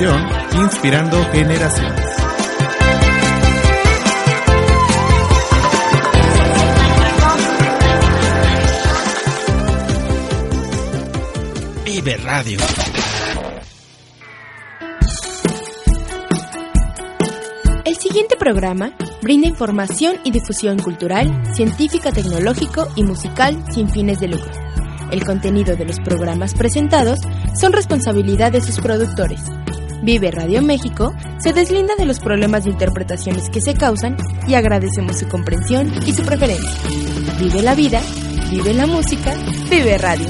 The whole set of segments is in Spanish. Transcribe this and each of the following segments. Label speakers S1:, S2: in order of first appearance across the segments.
S1: inspirando generaciones.
S2: Vive Radio.
S3: El siguiente programa brinda información y difusión cultural, científica, tecnológico y musical sin fines de lucro. El contenido de los programas presentados son responsabilidad de sus productores. Vive Radio México se deslinda de los problemas de interpretaciones que se causan y agradecemos su comprensión y su preferencia. Vive la vida, vive la música, vive radio.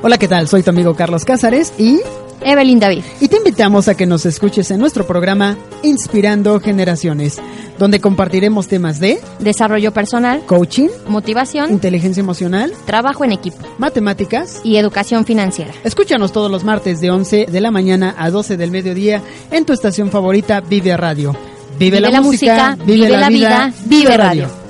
S4: Hola, ¿qué tal? Soy tu amigo Carlos Cázares y...
S5: Evelyn David.
S4: Y te invitamos a que nos escuches en nuestro programa Inspirando Generaciones, donde compartiremos temas de...
S5: Desarrollo personal.
S4: Coaching.
S5: Motivación.
S4: Inteligencia emocional.
S5: Trabajo en equipo.
S4: Matemáticas.
S5: Y educación financiera.
S4: Escúchanos todos los martes de 11 de la mañana a 12 del mediodía en tu estación favorita Vive Radio. Vive, la, música, vive, la, vida, vive radio.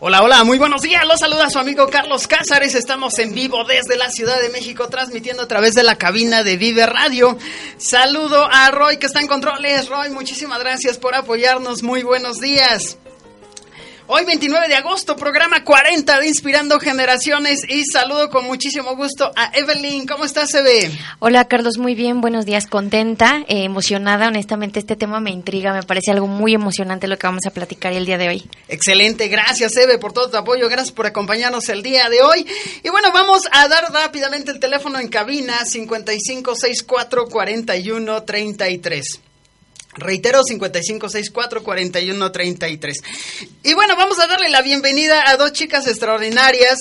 S6: Hola, hola, muy buenos días. Los saluda su amigo Carlos Cázares. Estamos en vivo desde la Ciudad de México, transmitiendo a través de la cabina de Vive Radio. Saludo a Roy que está en controles. Roy, muchísimas gracias por apoyarnos. Muy buenos días. Hoy 29 de agosto, programa 40 de Inspirando Generaciones y saludo con muchísimo gusto a Evelyn. ¿Cómo estás, Eve?
S5: Hola, Carlos, muy bien, buenos días, contenta, eh, emocionada. Honestamente, este tema me intriga, me parece algo muy emocionante lo que vamos a platicar el día de hoy.
S6: Excelente, gracias, Eve, por todo tu apoyo, gracias por acompañarnos el día de hoy. Y bueno, vamos a dar rápidamente el teléfono en cabina 5564 4133. Reitero, 5564-4133. Y bueno, vamos a darle la bienvenida a dos chicas extraordinarias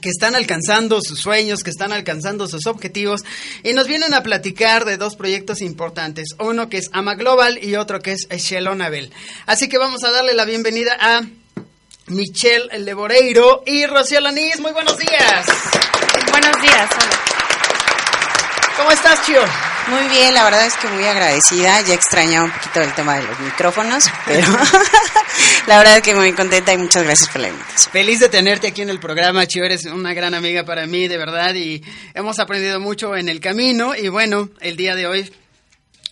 S6: que están alcanzando sus sueños, que están alcanzando sus objetivos y nos vienen a platicar de dos proyectos importantes, uno que es Ama Global y otro que es Shelonabel. Así que vamos a darle la bienvenida a Michelle Leboreiro y Rocío Lanís. Muy buenos días.
S7: Buenos días. Hola.
S6: ¿Cómo estás, Chio?
S7: Muy bien, la verdad es que muy agradecida. Ya extrañaba un poquito el tema de los micrófonos, pero la verdad es que muy contenta y muchas gracias por la invitación.
S6: Feliz de tenerte aquí en el programa, Chio. Eres una gran amiga para mí, de verdad, y hemos aprendido mucho en el camino. Y bueno, el día de hoy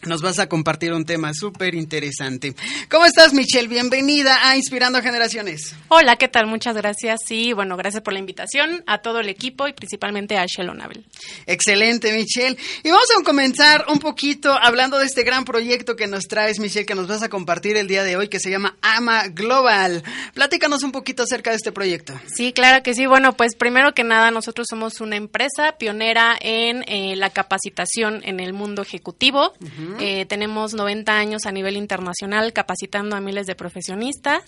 S6: nos vas a compartir un tema súper interesante. ¿Cómo estás, Michelle? Bienvenida a Inspirando Generaciones.
S8: Hola, ¿qué tal? Muchas gracias. Sí, bueno, gracias por la invitación a todo el equipo y principalmente a Shelon Abel.
S6: Excelente, Michelle. Y vamos a comenzar un poquito hablando de este gran proyecto que nos traes, Michelle, que nos vas a compartir el día de hoy, que se llama AMA Global. Platícanos un poquito acerca de este proyecto.
S8: Sí, claro que sí. Bueno, pues primero que nada, nosotros somos una empresa pionera en eh, la capacitación en el mundo ejecutivo. Uh -huh. Eh, tenemos 90 años a nivel internacional capacitando a miles de profesionistas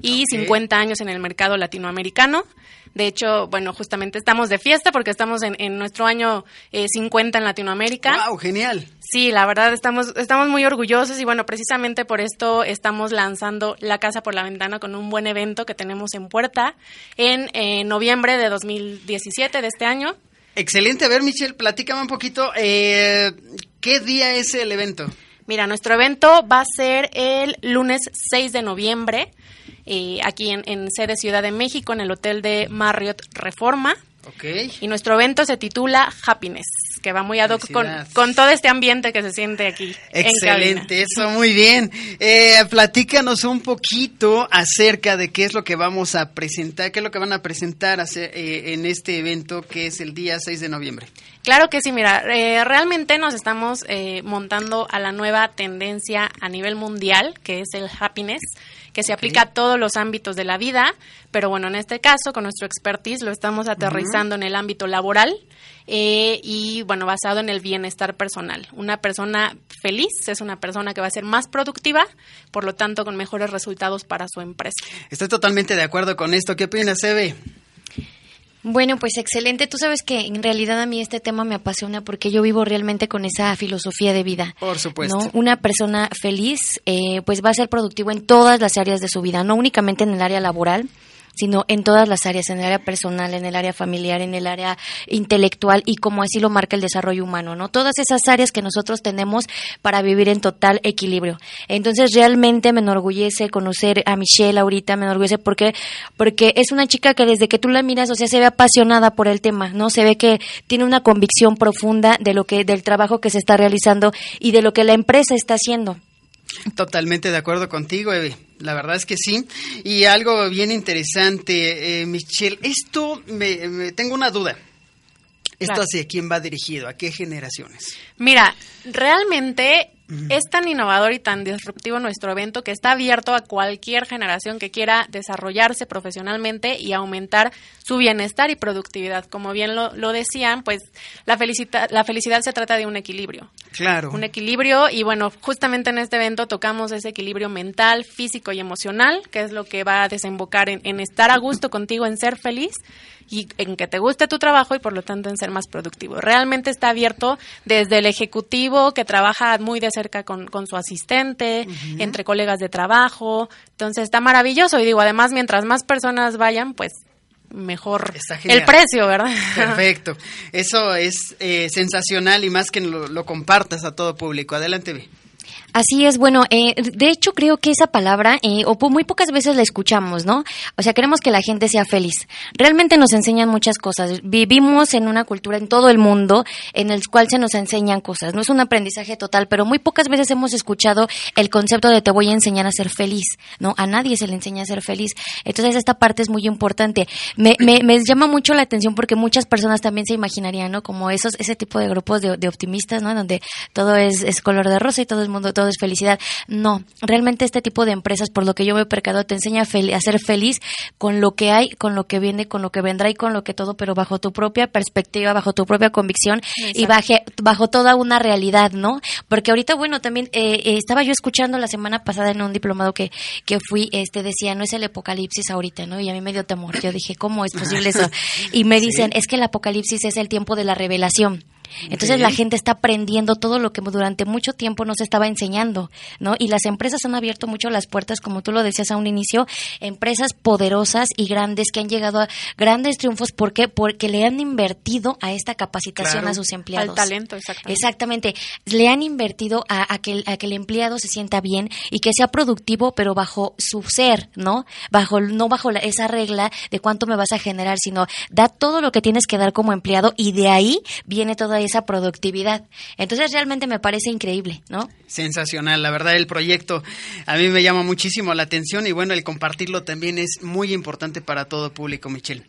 S8: y okay. 50 años en el mercado latinoamericano. De hecho, bueno, justamente estamos de fiesta porque estamos en, en nuestro año eh, 50 en Latinoamérica.
S6: ¡Wow! Genial.
S8: Sí, la verdad estamos, estamos muy orgullosos y bueno, precisamente por esto estamos lanzando La Casa por la Ventana con un buen evento que tenemos en puerta en eh, noviembre de 2017 de este año.
S6: Excelente. A ver, Michelle, platícame un poquito. Eh, ¿Qué día es el evento?
S8: Mira, nuestro evento va a ser el lunes 6 de noviembre, eh, aquí en, en, sede Ciudad de México, en el hotel de Marriott Reforma.
S6: Okay.
S8: Y nuestro evento se titula Happiness, que va muy ad hoc con, con, todo este ambiente que se siente aquí.
S6: Excelente, eso muy bien. Eh, platícanos un poquito acerca de qué es lo que vamos a presentar, qué es lo que van a presentar hacer, eh, en este evento que es el día 6 de noviembre.
S8: Claro que sí, mira, eh, realmente nos estamos eh, montando a la nueva tendencia a nivel mundial, que es el happiness, que se aplica okay. a todos los ámbitos de la vida, pero bueno, en este caso, con nuestro expertise, lo estamos aterrizando uh -huh. en el ámbito laboral eh, y bueno, basado en el bienestar personal. Una persona feliz es una persona que va a ser más productiva, por lo tanto, con mejores resultados para su empresa.
S6: Estoy totalmente de acuerdo con esto. ¿Qué opinas, Eve?
S5: Bueno, pues excelente. Tú sabes que en realidad a mí este tema me apasiona porque yo vivo realmente con esa filosofía de vida.
S6: Por supuesto.
S5: ¿no? Una persona feliz, eh, pues va a ser productivo en todas las áreas de su vida, no únicamente en el área laboral, sino en todas las áreas, en el área personal, en el área familiar, en el área intelectual y como así lo marca el desarrollo humano, ¿no? Todas esas áreas que nosotros tenemos para vivir en total equilibrio. Entonces, realmente me enorgullece conocer a Michelle ahorita, me enorgullece porque porque es una chica que desde que tú la miras, o sea, se ve apasionada por el tema, ¿no? Se ve que tiene una convicción profunda de lo que del trabajo que se está realizando y de lo que la empresa está haciendo.
S6: Totalmente de acuerdo contigo, Eve. La verdad es que sí. Y algo bien interesante, eh, Michelle. Esto, me, tengo una duda. ¿Esto hacia quién va dirigido? ¿A qué generaciones?
S8: Mira, realmente es tan innovador y tan disruptivo nuestro evento que está abierto a cualquier generación que quiera desarrollarse profesionalmente y aumentar su bienestar y productividad. Como bien lo, lo decían, pues la, la felicidad se trata de un equilibrio.
S6: Claro.
S8: Un equilibrio y bueno, justamente en este evento tocamos ese equilibrio mental, físico y emocional, que es lo que va a desembocar en, en estar a gusto contigo, en ser feliz y en que te guste tu trabajo y por lo tanto en ser más productivo. Realmente está abierto desde el ejecutivo que trabaja muy de cerca con, con su asistente, entre colegas de trabajo. Entonces está maravilloso y digo, además mientras más personas vayan, pues mejor el precio, ¿verdad?
S6: Perfecto. Eso es eh, sensacional y más que lo, lo compartas a todo público. Adelante, B.
S5: Así es, bueno, eh, de hecho creo que esa palabra, eh, o muy pocas veces la escuchamos, ¿no? O sea, queremos que la gente sea feliz. Realmente nos enseñan muchas cosas. Vivimos en una cultura en todo el mundo en el cual se nos enseñan cosas. No es un aprendizaje total, pero muy pocas veces hemos escuchado el concepto de te voy a enseñar a ser feliz, ¿no? A nadie se le enseña a ser feliz. Entonces esta parte es muy importante. Me, me, me llama mucho la atención porque muchas personas también se imaginarían, ¿no? Como esos, ese tipo de grupos de, de optimistas, ¿no? Donde todo es, es color de rosa y todo el mundo todo es felicidad. No, realmente este tipo de empresas, por lo que yo me he percado, te enseña a, ser feliz con lo que hay, con lo que viene, con lo que vendrá y con lo que todo, pero bajo tu propia perspectiva, bajo tu propia convicción y baje, bajo toda una realidad, ¿no? Porque ahorita, bueno, también eh, eh, estaba yo escuchando la semana pasada en un diplomado que, que fui, este decía, no es el apocalipsis ahorita, ¿no? Y a mí me dio temor. Yo dije, ¿cómo es posible eso? Y me dicen, es que el apocalipsis es el tiempo de la revelación. Entonces la gente está aprendiendo todo lo que durante mucho tiempo no se estaba enseñando, ¿no? Y las empresas han abierto mucho las puertas, como tú lo decías a un inicio, empresas poderosas y grandes que han llegado a grandes triunfos. ¿Por qué? Porque le han invertido a esta capacitación a sus empleados.
S8: Al talento, exactamente.
S5: Exactamente. Le han invertido a, que, a que el empleado se sienta bien y que sea productivo, pero bajo su ser, ¿no? Bajo, no bajo esa regla de cuánto me vas a generar, sino da todo lo que tienes que dar como empleado y de ahí viene toda esa productividad. Entonces realmente me parece increíble, ¿no?
S6: Sensacional, la verdad el proyecto a mí me llama muchísimo la atención y bueno, el compartirlo también es muy importante para todo público, Michelle.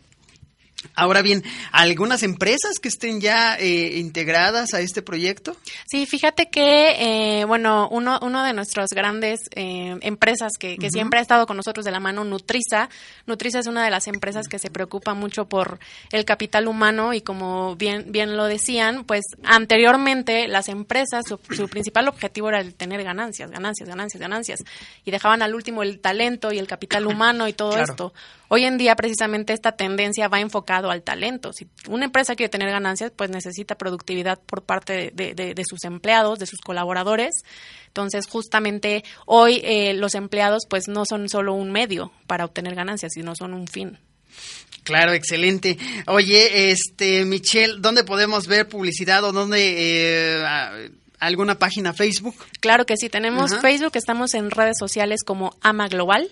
S6: Ahora bien, ¿algunas empresas que estén ya eh, integradas a este proyecto?
S8: Sí, fíjate que, eh, bueno, uno, uno de nuestras grandes eh, empresas que, siempre ha estado con nosotros de la mano, Nutriza. Nutriza es una de las empresas que se preocupa mucho por el capital humano y como bien, bien lo decían, pues anteriormente las empresas, su, principal objetivo era el tener ganancias, ganancias, ganancias, ganancias. Y dejaban al último el talento y el capital humano y todo esto. Hoy en día precisamente esta tendencia va al talento. Si una empresa quiere tener ganancias, pues necesita productividad por parte de, sus empleados, de sus colaboradores. Entonces, justamente hoy eh, los empleados pues no son solo un medio para obtener ganancias, sino son un fin.
S6: Claro, excelente. Oye, este Michelle, ¿dónde podemos ver publicidad o dónde eh, alguna página Facebook?
S8: Claro que sí, tenemos Facebook, estamos en redes sociales como Ama Global.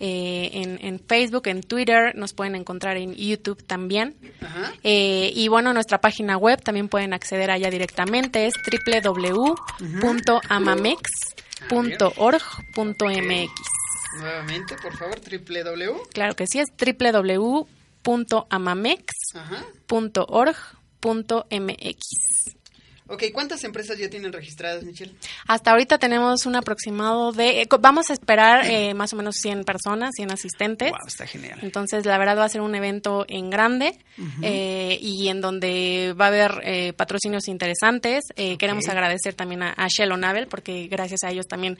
S8: Eh, en, Facebook, en Twitter, nos pueden encontrar en YouTube también. Eh, y bueno, nuestra página web también pueden acceder allá directamente, es www.amamex.org.mx.
S6: Nuevamente, por favor, www.
S8: Claro que sí, es www.amamex.org.mx.
S6: Ok, ¿cuántas empresas ya tienen registradas, Michelle?
S8: Hasta ahorita tenemos un aproximado de... Eh, vamos a esperar eh, más o menos 100 personas, 100 asistentes.
S6: Wow, está genial.
S8: Entonces, la verdad va a ser un evento en grande eh, y en donde va a haber patrocinios interesantes. Queremos agradecer también a, Shell O'Nabel porque gracias a ellos también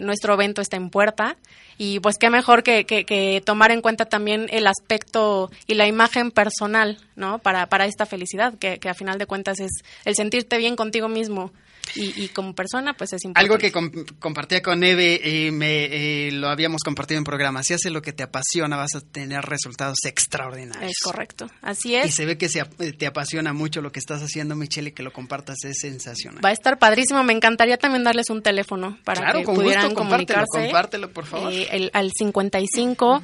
S8: nuestro evento está en puerta. Y pues qué mejor que, que, tomar en cuenta también el aspecto y la imagen personal, ¿no? Para, para esta felicidad, que, que a final de cuentas es el sentirte bien bien contigo mismo y, como persona, pues es importante.
S6: Algo que compartía con Eve, y me, eh, lo habíamos compartido en programa, si haces lo que te apasiona vas a tener resultados extraordinarios.
S8: Es correcto, así es.
S6: Y se ve que se, te apasiona mucho lo que estás haciendo, Michelle, y que lo compartas es sensacional.
S8: Va a estar padrísimo, me encantaría también darles un teléfono para que pudieran comunicarse.
S6: Compártelo, por favor.
S8: Eh, el, al 55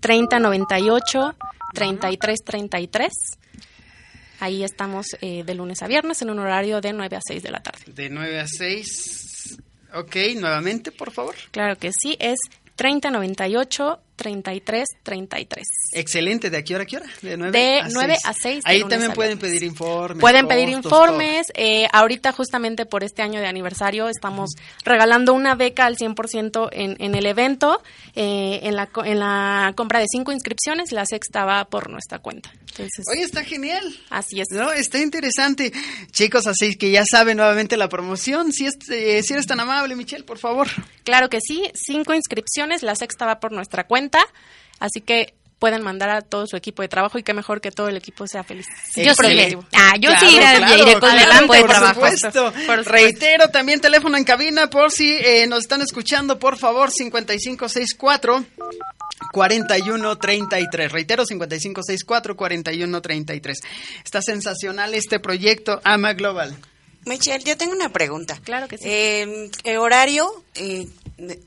S8: 30 98 33 33 Ahí estamos eh, de lunes a viernes en un horario de 9 a 6 de la tarde.
S6: De 9 a 6. Ok, nuevamente, por favor.
S8: Claro que sí, es 3098 33 33.
S6: Excelente, ¿de aquí hora a qué hora?
S8: De 9, a, 6.
S6: Ahí también pueden pedir informes.
S8: Pueden pedir informes. Eh, ahorita, justamente por este año de aniversario, estamos regalando una beca al 100% en, en el evento. Eh, en, la, en la compra de cinco inscripciones, la sexta va por nuestra cuenta.
S6: Oye, está genial.
S8: Así es.
S6: No, está interesante. Chicos, así que ya saben nuevamente la promoción. Si, es, eh, si eres tan amable, Michelle, por favor.
S8: Claro que sí. Cinco inscripciones, la sexta va por nuestra cuenta. Así que pueden mandar a todo su equipo de trabajo y qué mejor que todo el equipo sea feliz.
S5: yo sí. Ah, yo sí iré, con el
S6: por Supuesto. Reitero también teléfono en cabina por si eh, nos están escuchando, por favor, 5564 4133. Reitero, 5564 4133. Está sensacional este proyecto AMA Global.
S7: Michelle, yo tengo una pregunta.
S8: Claro que sí.
S7: Eh, el horario, eh,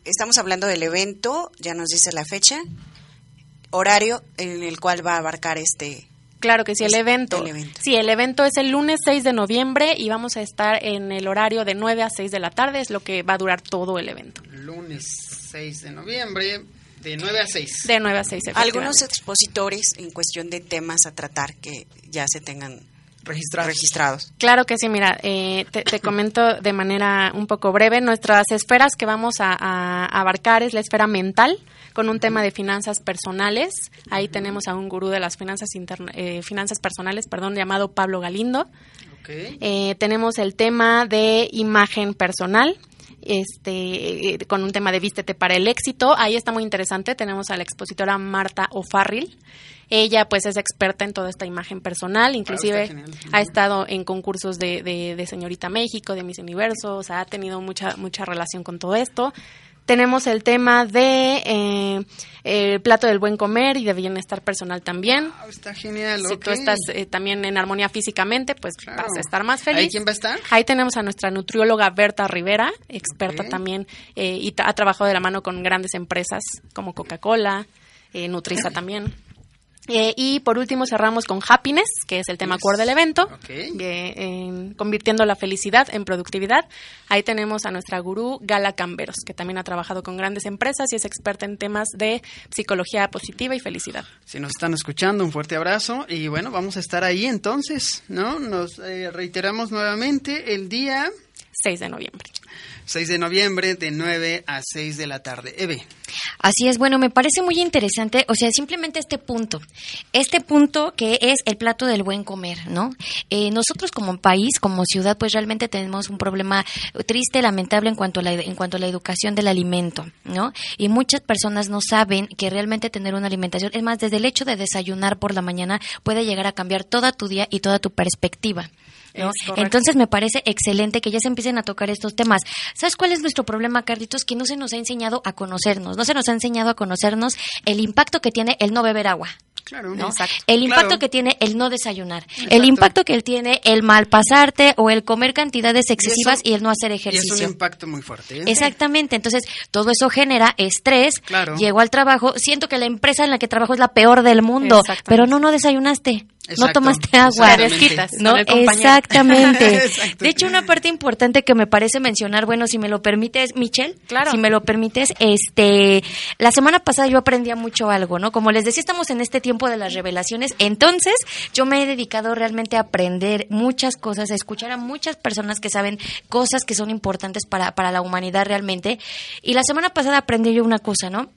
S7: estamos hablando del evento, ya nos dice la fecha horario en el cual va a abarcar este
S8: Claro que sí, el evento. Sí, el evento es el lunes 6 de noviembre y vamos a estar en el horario de 9 a 6 de la tarde, es lo que va a durar todo el evento.
S6: Lunes 6 de noviembre, de 9 a 6.
S8: De 9 a 6.
S7: Algunos expositores en cuestión de temas a tratar que ya se tengan registrados.
S8: Claro que sí, mira, eh, te, comento de manera un poco breve, nuestras esferas que vamos a abarcar es la esfera mental, con un tema de finanzas personales. Ahí tenemos a un gurú de las finanzas, eh, finanzas personales perdón, llamado Pablo Galindo. Eh, tenemos el tema de imagen personal este, eh, con un tema de vístete para el éxito. Ahí está muy interesante. Tenemos a la expositora Marta O'Farrill. Ella pues es experta en toda esta imagen personal, inclusive ha estado en concursos de, de, de, Señorita México, de Miss Universo, o sea, ha tenido mucha, mucha relación con todo esto. Tenemos el tema de eh, el plato del buen comer y de bienestar personal también.
S6: está genial.
S8: Si tú estás eh, también en armonía físicamente, pues vas a estar más feliz.
S6: ¿Ahí quién va a estar?
S8: Ahí tenemos a nuestra nutrióloga Berta Rivera, experta también eh, y ha trabajado de la mano con grandes empresas como Coca-Cola, Nutriza también. Eh, y por último cerramos con Happiness, que es el tema core del evento, convirtiendo la felicidad en productividad. Ahí tenemos a nuestra gurú Gala Camberos, que también ha trabajado con grandes empresas y es experta en temas de psicología positiva y felicidad.
S6: Si nos están escuchando, un fuerte abrazo y bueno, vamos a estar ahí entonces, ¿no? Nos eh, reiteramos nuevamente el día
S8: 6 de noviembre.
S6: 6 de noviembre de 9 a 6 de la tarde. Eve.
S5: Así es, bueno, me parece muy interesante, o sea, simplemente este punto, este punto que es el plato del buen comer, ¿no? Eh, nosotros como país, como ciudad, pues realmente tenemos un problema triste, lamentable en cuanto a la, en cuanto a la educación del alimento, ¿no? Y muchas personas no saben que realmente tener una alimentación, es más, desde el hecho de desayunar por la mañana puede llegar a cambiar toda tu día y toda tu perspectiva. Entonces me parece excelente que ya se empiecen a tocar estos temas. ¿Sabes cuál es nuestro problema, Carlitos? Que no se nos ha enseñado a conocernos, no se nos ha enseñado a conocernos el impacto que tiene el no beber agua.
S6: Claro,
S5: El impacto que tiene el no desayunar, el impacto que tiene el mal pasarte o el comer cantidades excesivas y, el no hacer ejercicio.
S6: es un impacto muy fuerte. ¿eh?
S5: Exactamente, entonces todo eso genera estrés. Claro. Llego al trabajo, siento que la empresa en la que trabajo es la peor del mundo, pero no, no desayunaste no tomaste agua. ¿no? Exactamente. De hecho, una parte importante que me parece mencionar, bueno, si me lo permites, Michelle, claro. si me lo permites, este, la semana pasada yo aprendía mucho algo, ¿no? Como les decía, estamos en este tiempo de las revelaciones, entonces yo me he dedicado realmente a aprender muchas cosas, a escuchar a muchas personas que saben cosas que son importantes para, para la humanidad realmente. Y la semana pasada aprendí yo una cosa, ¿no?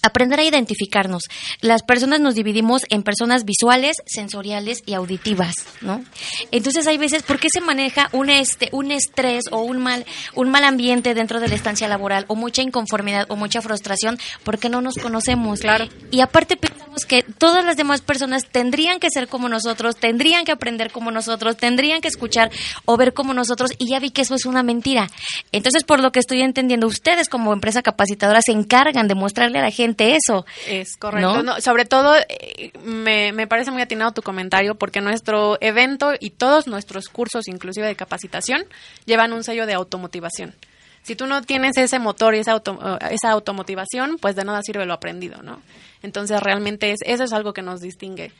S5: Aprender a identificarnos. Las personas nos dividimos en personas visuales, sensoriales y auditivas, ¿no? Entonces hay veces, ¿por qué se maneja un este, un estrés o un mal, un mal ambiente dentro de la estancia laboral o mucha inconformidad o mucha frustración? Porque no nos conocemos.
S8: Claro.
S5: Y aparte pensamos que todas las demás personas tendrían que ser como nosotros, tendrían que aprender como nosotros, tendrían que escuchar o ver como nosotros y ya vi que eso es una mentira. Entonces, por lo que estoy entendiendo, ustedes como empresa capacitadora se encargan de mostrarle a la gente eso.
S8: Es correcto. sobre todo, eh, me, me parece muy atinado tu comentario porque nuestro evento y todos nuestros cursos, inclusive de capacitación, llevan un sello de automotivación. Si tú no tienes ese motor y esa, eh, esa automotivación, pues de nada sirve lo aprendido, ¿no? Entonces realmente es, eso es algo que nos distingue.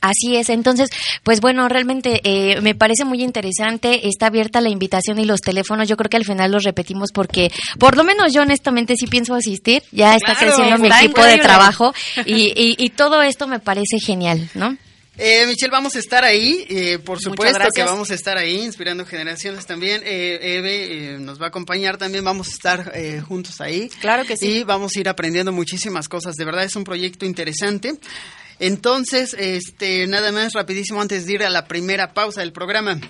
S5: Así es, entonces, pues bueno, realmente eh, me parece muy interesante, está abierta la invitación y los teléfonos, yo creo que al final los repetimos porque por lo menos yo honestamente sí pienso asistir, ya está creciendo mi equipo de trabajo y, y todo esto me parece genial, ¿no?
S9: Eh, Michelle, vamos a estar ahí, eh, por supuesto que vamos a estar ahí, inspirando generaciones también. Eh, Eve eh, nos va a acompañar también, vamos a estar juntos ahí.
S8: Claro que sí.
S9: Y vamos a ir aprendiendo muchísimas cosas, de verdad es un proyecto interesante. Entonces, este, nada más rapidísimo antes de ir a la primera pausa del programa.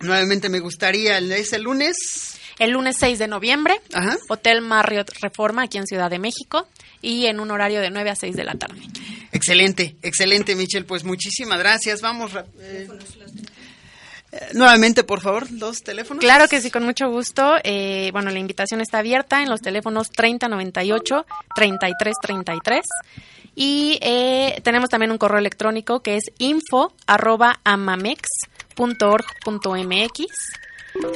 S9: Nuevamente me gustaría, es el lunes.
S8: El lunes 6 de noviembre, Hotel Marriott Reforma, aquí en Ciudad de México y en un horario de 9 a 6 de la tarde.
S9: Excelente, excelente, Michelle. Pues muchísimas gracias. Vamos. Eh, nuevamente, por favor, dos teléfonos.
S8: Claro que sí, con mucho gusto. Eh, bueno, la invitación está abierta en los teléfonos 3098-3333. Y tenemos también un correo electrónico que es info arroba amamex.org.mx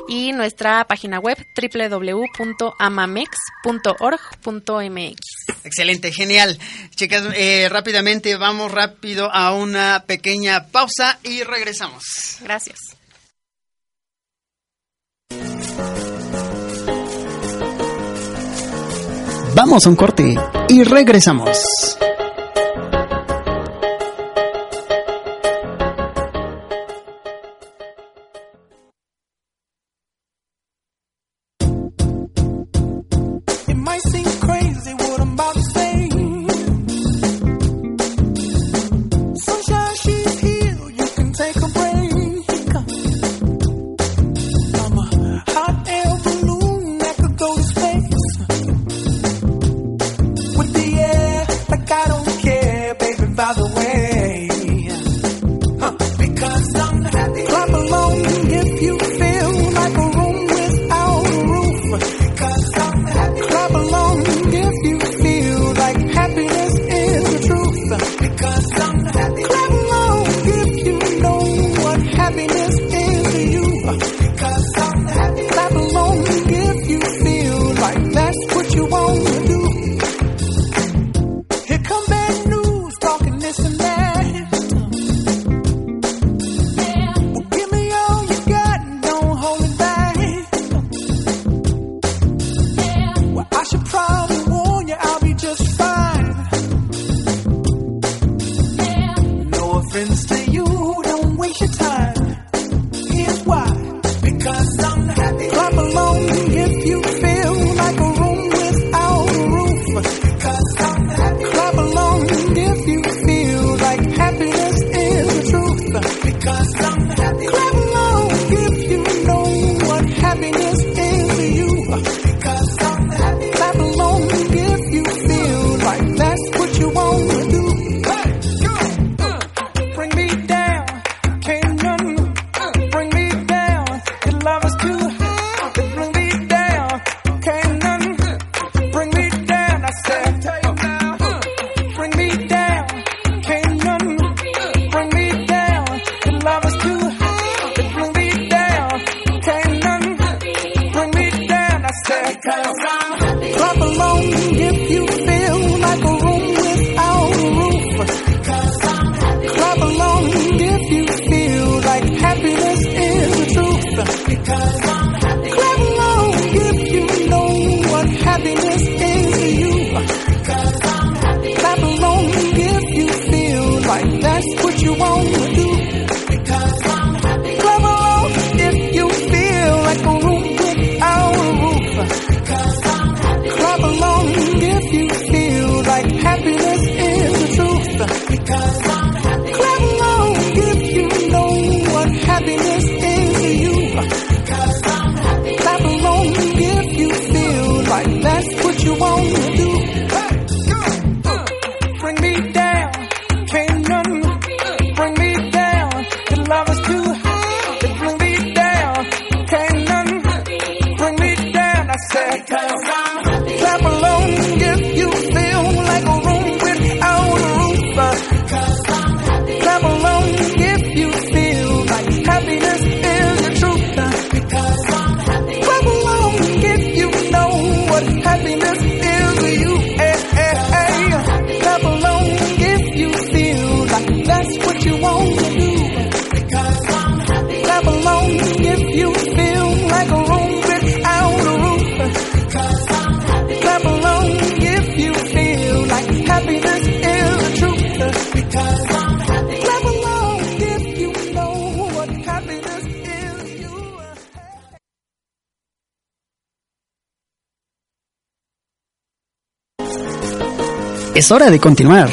S8: y nuestra página web www.amamex.org.mx.
S9: Excelente, genial. Chicas, eh, rápidamente vamos rápido a una pequeña pausa y regresamos.
S8: Gracias.
S9: Vamos a un corte y regresamos.
S6: Cause Es hora de continuar.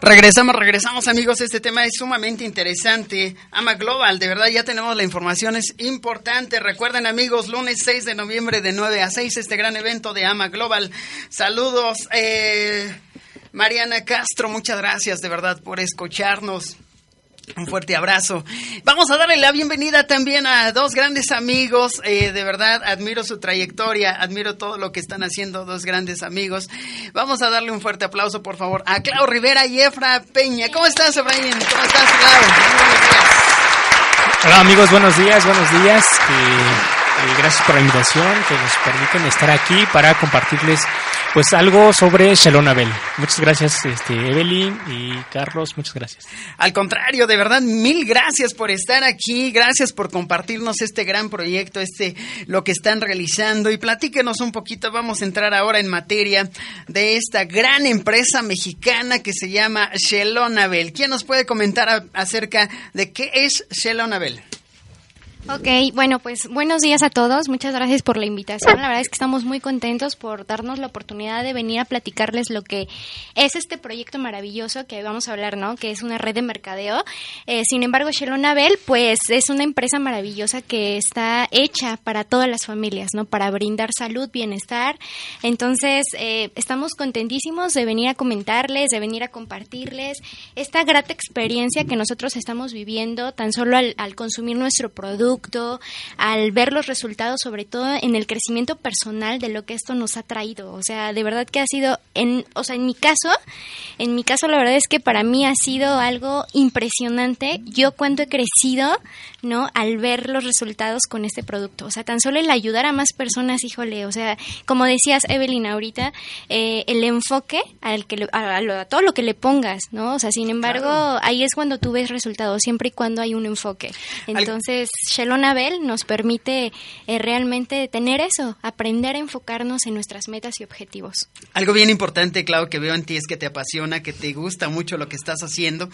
S6: Regresamos, regresamos amigos, este tema es sumamente interesante. Ama Global, de verdad ya tenemos la información, es importante. Recuerden amigos, lunes 6 de noviembre de 9 a 6 este gran evento de Ama Global. Saludos, eh, Mariana Castro, muchas gracias de verdad por escucharnos. Un fuerte abrazo. Vamos a darle la bienvenida también a dos grandes amigos. Eh, de verdad, admiro su trayectoria, admiro todo lo que están haciendo dos grandes amigos. Vamos a darle un fuerte aplauso, por favor, a Clau Rivera y Efra Peña. ¿Cómo estás, Efraín? ¿Cómo estás, Clau?
S2: Hola, amigos, buenos días, buenos días. Gracias por la invitación que nos permiten estar aquí para compartirles pues algo sobre Shalom Abel. Muchas gracias este, Evelyn y Carlos, muchas gracias.
S6: Al contrario, de verdad, mil gracias por estar aquí, gracias por compartirnos este gran proyecto, este lo que están realizando y platíquenos un poquito, vamos a entrar ahora en materia de esta gran empresa mexicana que se llama Shalom Abel. ¿Quién nos puede comentar acerca de qué es Shalom Abel?
S10: Ok, bueno, pues buenos días a todos. Muchas gracias por la invitación. La verdad es que estamos muy contentos por darnos la oportunidad de venir a platicarles lo que es este proyecto maravilloso que vamos a hablar, ¿no? Que es una red de mercadeo. Eh, sin embargo, Shelonabel, pues es una empresa maravillosa que está hecha para todas las familias, ¿no? Para brindar salud, bienestar. Entonces, eh, estamos contentísimos de venir a comentarles, de venir a compartirles esta grata experiencia que nosotros estamos viviendo tan solo al consumir nuestro producto al ver los resultados, sobre todo en el crecimiento personal de lo que esto nos ha traído. O sea, de verdad que ha sido, en, o sea, en mi caso, en mi caso la verdad es que para mí ha sido algo impresionante. Yo cuando he crecido, ¿no? Al ver los resultados con este producto. O sea, tan solo el ayudar a más personas, híjole, o sea, como decías Evelyn ahorita, eh, el enfoque al que a, todo lo que le pongas, ¿no? O sea, sin embargo, ahí es cuando tú ves resultados, siempre y cuando hay un enfoque. Entonces, Shalom Abel nos permite eh, realmente tener eso, aprender a enfocarnos en nuestras metas y objetivos.
S6: Algo bien importante, Clau, que veo en ti es que te apasiona, que te gusta mucho lo que estás haciendo.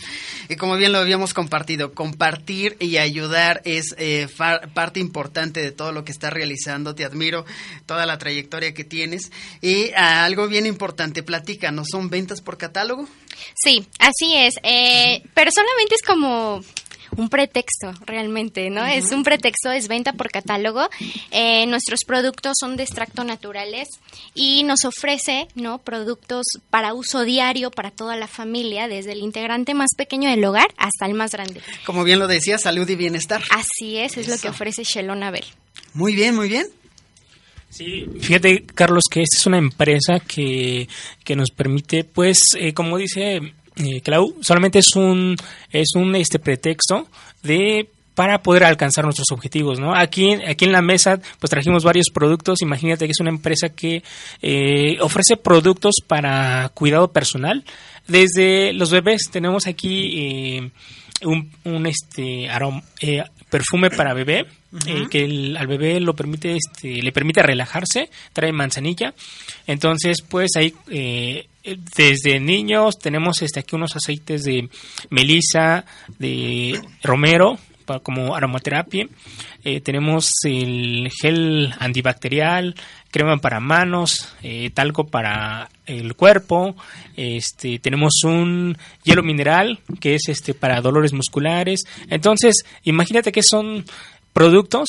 S6: Y como bien lo habíamos compartido, compartir y ayudar es eh, parte importante de todo lo que estás realizando. Te admiro toda la trayectoria que tienes. Y ah, algo bien importante, platícanos, ¿son ventas por catálogo?
S10: Sí, así es. Eh, pero solamente es como un pretexto realmente, ¿no? Es un pretexto, es venta por catálogo. Eh, nuestros productos son de extracto naturales y nos ofrece, ¿no? Productos para uso diario para toda la familia, desde el integrante más pequeño del hogar hasta el más grande.
S6: Como bien lo decía, salud y bienestar.
S10: Así es, es lo que ofrece Shelon Abel.
S6: Muy bien, muy bien.
S2: Sí, fíjate, Carlos, que esta es una empresa que, que nos permite, pues, eh, como dice eh, Clau, solamente es un, es un este pretexto de para poder alcanzar nuestros objetivos, ¿no? Aquí, aquí en la mesa, pues trajimos varios productos. Imagínate que es una empresa que eh, ofrece productos para cuidado personal. Desde los bebés tenemos aquí eh, un, un, este aroma, eh, perfume para bebé eh, que al bebé lo permite este le permite relajarse trae manzanilla. Entonces pues ahí eh, desde niños tenemos este aquí unos aceites de melisa de romero como aromaterapia. Eh, tenemos el gel antibacterial crema para manos talco para el cuerpo. Este tenemos un hielo mineral que es este para dolores musculares. Entonces imagínate que son productos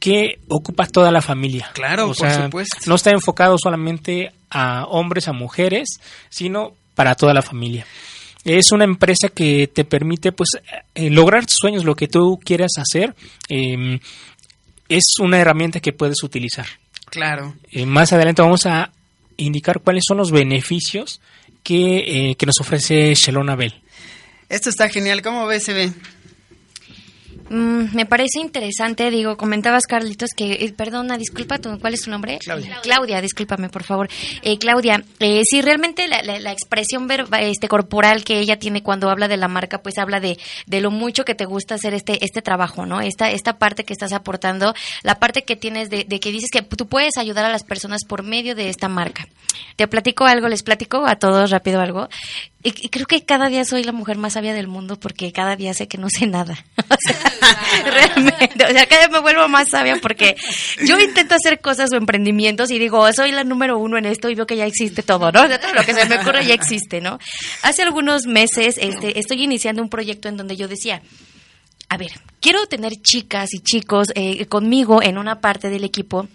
S2: que ocupa toda la familia.
S6: Claro, por supuesto.
S2: No está enfocado solamente a hombres, a mujeres, sino para toda la familia. Es una empresa que te permite pues eh, lograr tus sueños, lo que tú quieras hacer. Em, es una herramienta que puedes utilizar.
S6: Claro.
S2: Eh, más adelante vamos a indicar cuáles son los beneficios que, eh, que nos ofrece Shelon Abel.
S6: Esto está genial. ¿Cómo ves, ve
S5: Mm, me parece interesante, digo, comentabas Carlitos que, eh, perdona, disculpa, ¿cuál es tu nombre?
S6: Claudia.
S5: Claudia, discúlpame, por favor. Eh, Claudia, eh, sí, realmente la, expresión este, corporal que ella tiene cuando habla de la marca, pues habla de, de lo mucho que te gusta hacer este, este trabajo, ¿no? Esta, esta parte que estás aportando, la parte que tienes de, de que dices que tú puedes ayudar a las personas por medio de esta marca. Te platico algo, les platico a todos rápido algo. Y, creo que cada día soy la mujer más sabia del mundo porque cada día sé que no sé nada. Realmente, o sea, cada vez me vuelvo más sabia porque yo intento hacer cosas o emprendimientos y digo, soy la número uno en esto y veo que ya existe todo, ¿no? todo lo que se me ocurre ya existe, ¿no? Hace algunos meses este, estoy iniciando un proyecto en donde yo decía, a ver, quiero tener chicas y chicos eh, conmigo en una parte del equipo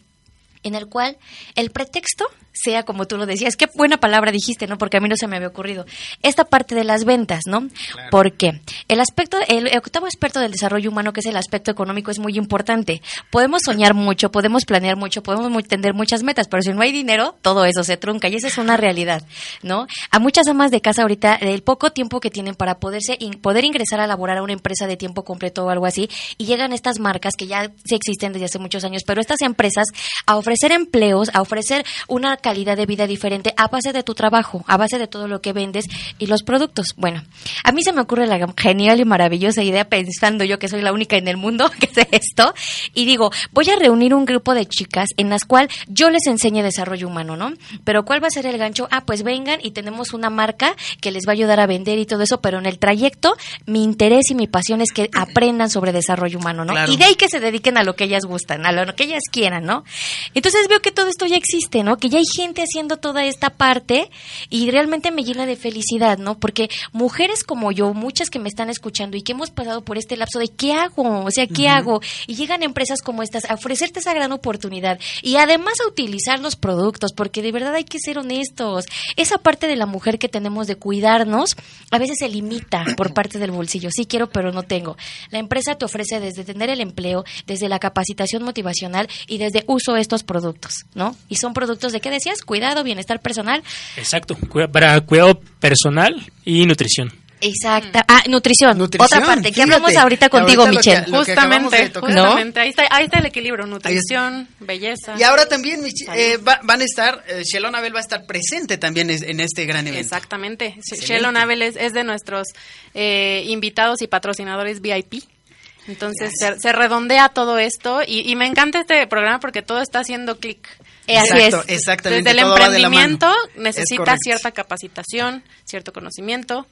S5: en el cual el pretexto sea como tú lo decías. Qué buena palabra dijiste, ¿no? Porque a mí no se me había ocurrido. Esta parte de las ventas, ¿no? Porque el aspecto, el, octavo experto del desarrollo humano, que es el aspecto económico, es muy importante. Podemos soñar mucho, podemos planear mucho, podemos tener muchas metas, pero si no hay dinero, todo eso se trunca y esa es una realidad, ¿no? A muchas amas de casa ahorita, el poco tiempo que tienen para poderse poder ingresar a laborar a una empresa de tiempo completo o algo así, y llegan estas marcas que ya sí existen desde hace muchos años, pero estas empresas a ofrecer empleos, a ofrecer una calidad de vida diferente a base de tu trabajo, a base de todo lo que vendes y los productos. Bueno, a mí se me ocurre la genial y maravillosa idea pensando yo que soy la única en el mundo que hace esto y digo, voy a reunir un grupo de chicas en las cual yo les enseñe desarrollo humano, ¿no? Pero ¿cuál va a ser el gancho? Ah, pues vengan y tenemos una marca que les va a ayudar a vender y todo eso, pero en el trayecto mi interés y mi pasión es que aprendan sobre desarrollo humano, ¿no? Y de ahí que se dediquen a lo que ellas gustan, a lo que ellas quieran, ¿no? Entonces veo que todo esto ya existe, ¿no? Que ya hay gente haciendo toda esta parte y realmente me llena de felicidad, ¿no? Porque mujeres como yo, muchas que me están escuchando y que hemos pasado por este lapso de ¿qué hago? O sea, ¿qué hago? Y llegan empresas como estas a ofrecerte esa gran oportunidad y además a utilizar los productos, porque de verdad hay que ser honestos. Esa parte de la mujer que tenemos de cuidarnos a veces se limita por parte del bolsillo. Sí quiero, pero no tengo. La empresa te ofrece desde tener el empleo, desde la capacitación motivacional y desde uso de estos productos, ¿no? Y son productos de qué decías? cuidado, bienestar personal.
S2: Exacto, para cuidado personal y nutrición.
S5: Exacta. Ah, nutrición. Otra parte. ¿Qué hablamos ahorita contigo, Michelle?
S8: justamente, justamente. Ahí, está, ahí está el equilibrio. Nutrición, belleza.
S6: Y ahora también eh, van a estar, eh, Shelon Abel va a estar presente también en este gran evento.
S8: Exactamente. Shelon Abel es, de nuestros eh, invitados y patrocinadores VIP. Entonces se, redondea todo esto y, y, me encanta este programa porque todo está haciendo clic.
S5: Eh, así es.
S6: Exactamente.
S8: Desde el emprendimiento necesita cierta capacitación, cierto conocimiento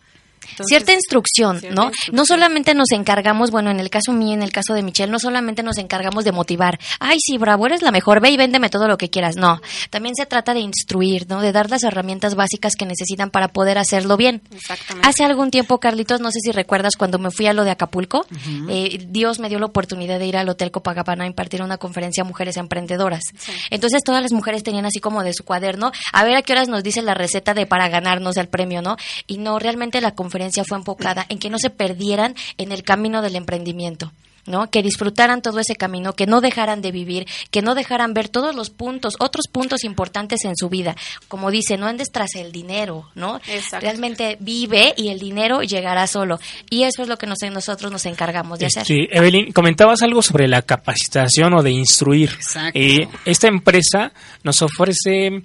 S5: cierta instrucción, ¿no? No solamente nos encargamos, bueno, en el caso mío, en el caso de Michelle, no solamente nos encargamos de motivar, ay, sí, bravo, eres la mejor, ve y véndeme todo lo que quieras. No, también se trata de instruir, ¿no? De dar las herramientas básicas que necesitan para poder hacerlo bien.
S8: Exactamente.
S5: Hace algún tiempo, Carlitos, no sé si recuerdas cuando me fui a lo de Acapulco, eh, Dios me dio la oportunidad de ir al Hotel Copacabana a impartir una conferencia a mujeres emprendedoras. Entonces todas las mujeres tenían así como de su cuaderno, a ver a qué horas nos dice la receta de para ganarnos el premio, ¿no? Y no, realmente la conferencia conferencia fue enfocada en que no se perdieran en el camino del emprendimiento. ¿no? Que disfrutaran todo ese camino, que no dejaran de vivir, que no dejaran ver todos los puntos, otros puntos importantes en su vida. Como dice, no andes tras el dinero, ¿no? Realmente vive y el dinero llegará solo. Y eso es lo que nosotros nos encargamos de hacer.
S2: Sí, Evelyn, comentabas algo sobre la capacitación o de instruir. Eh, esta empresa nos ofrece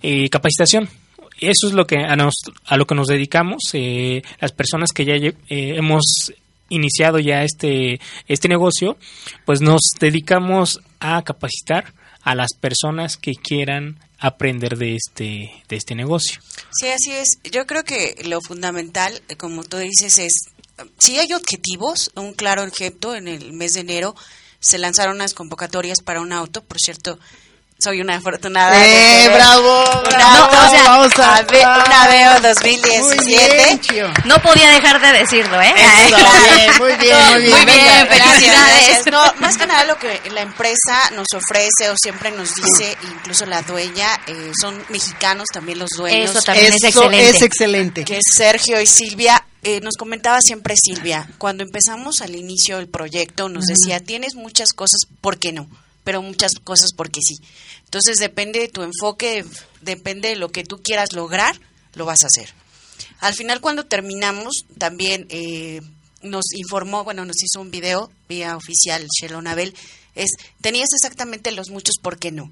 S2: eh, capacitación eso es lo que a, a lo que nos dedicamos eh, las personas que ya eh, hemos iniciado ya este este negocio pues nos dedicamos a capacitar a las personas que quieran aprender de este de este negocio.
S7: Sí así es. Yo creo que lo fundamental como tú dices es si hay objetivos un claro ejemplo en el mes de enero se lanzaron unas convocatorias para un auto por cierto soy una afortunada.
S6: ¡Eh, bravo!
S7: vamos a, ver, una Veo 2017.
S5: no podía dejar de decirlo, ¿eh?
S6: muy bien, muy bien. Muy bien,
S7: felicidades. No, más que nada lo que la empresa nos ofrece o siempre nos dice, incluso la dueña, eh, son mexicanos también los dueños.
S5: Eso también es excelente.
S6: es excelente.
S7: Que Sergio y Silvia eh, nos comentaba siempre Silvia, cuando empezamos al inicio del proyecto, nos decía, tienes muchas cosas, ¿por qué no? Pero muchas cosas porque sí. Entonces depende de tu enfoque, depende de lo que tú quieras lograr, lo vas a hacer. Al final cuando terminamos, también eh, nos informó, bueno, nos hizo un video vía oficial Shelon Abel, es, tenías exactamente los muchos por qué no.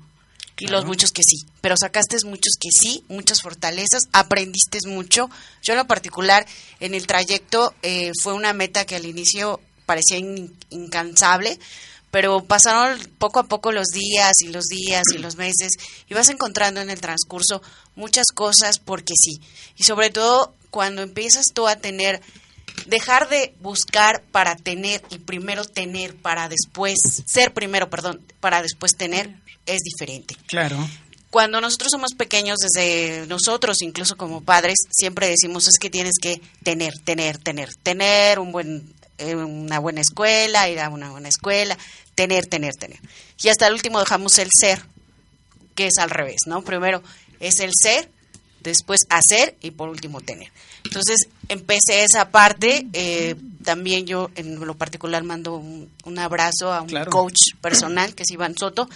S7: Y los muchos que sí, pero sacaste muchos que sí, muchas fortalezas, aprendiste mucho. Yo en lo particular, en el trayecto, eh, fue una meta que al inicio parecía incansable, pero pasaron poco a poco los días y los días y los meses y vas encontrando en el transcurso muchas cosas porque sí. Y sobre todo cuando empiezas tú a tener Dejar de buscar para tener y primero tener para después, ser primero, perdón, para después tener, es diferente.
S6: Claro.
S7: Cuando nosotros somos pequeños, desde nosotros, incluso como padres, siempre decimos es que tienes que tener, tener, tener, tener un buen, una buena escuela, ir a una buena escuela, tener, tener, tener. Y hasta el último dejamos el ser, que es al revés, ¿no? Primero es el ser, después hacer y por último tener. Entonces empecé esa parte, eh, también yo en lo particular mando un, un abrazo a un coach personal que es Iván Soto,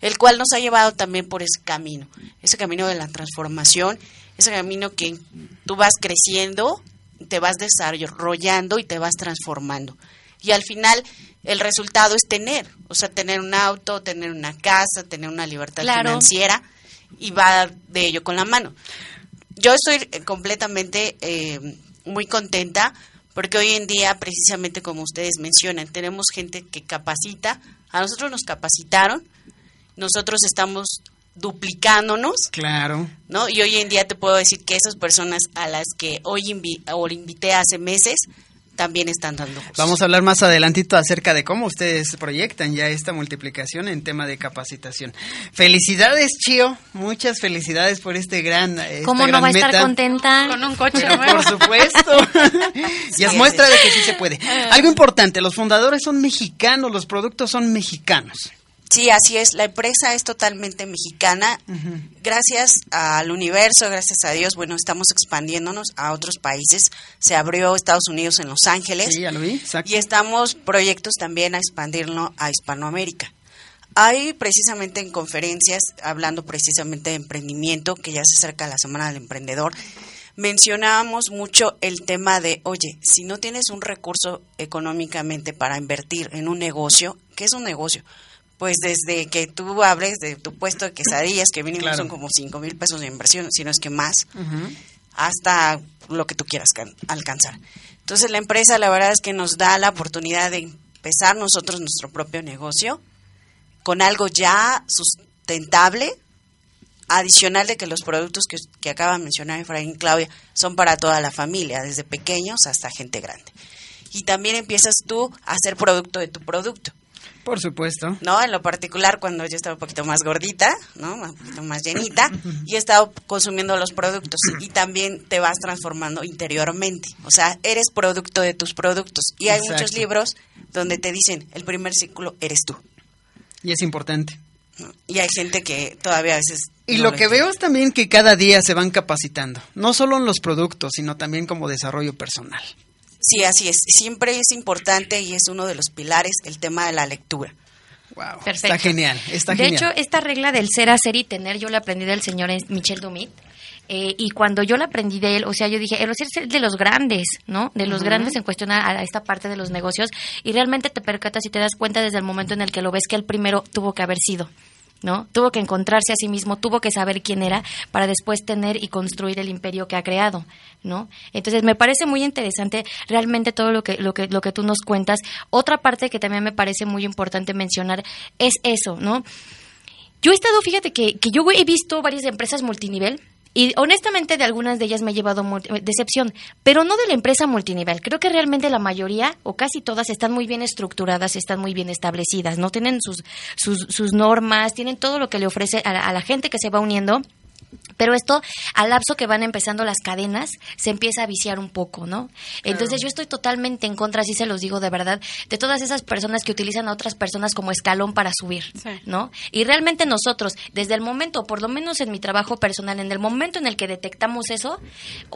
S7: el cual nos ha llevado también por ese camino, ese camino de la transformación, ese camino que tú vas creciendo, te vas desarrollando y te vas transformando. Y al final el resultado es tener, o sea, tener un auto, tener una casa, tener una libertad financiera y va de ello con la mano. Yo estoy completamente eh, muy contenta porque hoy en día, precisamente como ustedes mencionan, tenemos gente que capacita, a nosotros nos capacitaron, nosotros estamos duplicándonos.
S6: Claro.
S7: ¿No? Y hoy en día te puedo decir que esas personas a las que hoy o invité hace meses también están dando.
S6: Vamos a hablar más adelantito acerca de cómo ustedes proyectan ya esta multiplicación en tema de capacitación. Felicidades, Chio. Muchas felicidades por este gran.
S5: ¿Cómo no va a estar contenta?
S8: Con un coche
S6: Por supuesto. y es muestra de que sí se puede. Algo importante, los fundadores son mexicanos, los productos son mexicanos.
S7: Sí, así es. La empresa es totalmente mexicana. Gracias al universo, gracias a Dios, bueno, estamos expandiéndonos a otros países. Se abrió Estados Unidos en Los Ángeles.
S6: Sí, ya lo vi, exacto.
S7: Y estamos proyectos también a expandirlo a Hispanoamérica. Hay precisamente en conferencias, hablando precisamente de emprendimiento, que ya se acerca la Semana del Emprendedor, mencionábamos mucho el tema de, oye, si no tienes un recurso económicamente para invertir en un negocio, ¿qué es un negocio? Pues desde que tú hables de tu puesto de quesadillas, que mínimo son como 5 mil pesos de inversión, si no es que más, hasta lo que tú quieras alcanzar. Entonces la empresa la verdad es que nos da la oportunidad de empezar nosotros nuestro propio negocio con algo ya sustentable, adicional de que los productos que, que acaba de mencionar Efraín y Claudia son para toda la familia, desde pequeños hasta gente grande. Y también empiezas tú a hacer producto de tu producto.
S6: Por supuesto.
S7: ¿No? En lo particular, cuando yo estaba un poquito más gordita, ¿no? Un poquito más llenita, y he estado consumiendo los productos. Y también te vas transformando interiormente. O sea, eres producto de tus productos. Y hay muchos libros donde te dicen, el primer ciclo eres tú.
S6: Y es importante.
S7: Y hay gente que todavía a veces...
S6: Y lo que veo es también que cada día se van capacitando, no solo en los productos, sino también como desarrollo personal.
S7: Sí, así es. Siempre es importante y es uno de los pilares el tema de la lectura.
S6: Wow, está genial, está
S5: de hecho, esta regla del ser, hacer y tener, yo la aprendí del señor Michel Dumit. Eh, y cuando yo la aprendí de él, o sea, yo dije, el ser de los grandes, ¿no? De los grandes en cuestión a, esta parte de los negocios. Y realmente te percatas y te das cuenta desde el momento en el que lo ves que el primero tuvo que haber sido. ¿No? Tuvo que encontrarse a sí mismo, tuvo que saber quién era para después tener y construir el imperio que ha creado, ¿no? Entonces me parece muy interesante realmente todo lo que lo que lo que tú nos cuentas. Otra parte que también me parece muy importante mencionar es eso, ¿no? Yo he estado, fíjate que, que yo he visto varias empresas multinivel y honestamente de algunas de ellas me he llevado decepción, pero no de la empresa multinivel. Creo que realmente la mayoría o casi todas están muy bien estructuradas, están muy bien establecidas, no tienen sus, sus, sus normas, tienen todo lo que le ofrece a la gente que se va uniendo pero esto, al lapso que van empezando las cadenas, se empieza a viciar un poco, ¿no? Entonces yo estoy totalmente en contra, así se los digo de verdad, de todas esas personas que utilizan a otras personas como escalón para subir, ¿no? Y realmente nosotros, desde el momento, por lo menos en mi trabajo personal, en el momento en el que detectamos eso,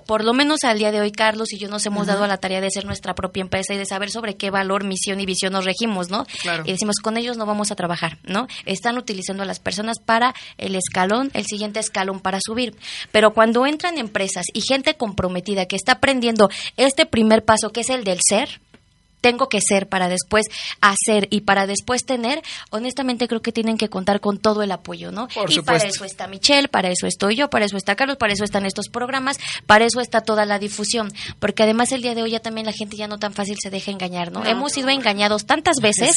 S5: por lo menos al día de hoy, Carlos y yo nos hemos dado a la tarea de ser nuestra propia empresa y de saber sobre qué valor, misión y visión nos regimos, ¿no? Y decimos, con ellos no vamos a trabajar, ¿no? Están utilizando a las personas para el escalón, el siguiente escalón para subir. Pero cuando entran empresas y gente comprometida que está aprendiendo este primer paso, que es el del ser, tengo que ser para después hacer y para después tener, honestamente creo que tienen que contar con todo el apoyo, ¿no? y para eso está Michelle, para eso estoy yo, para eso está Carlos, para eso están estos programas, para eso está toda la difusión, porque además el día de hoy ya también la gente ya no tan fácil se deja engañar, ¿no? Hemos sido engañados tantas veces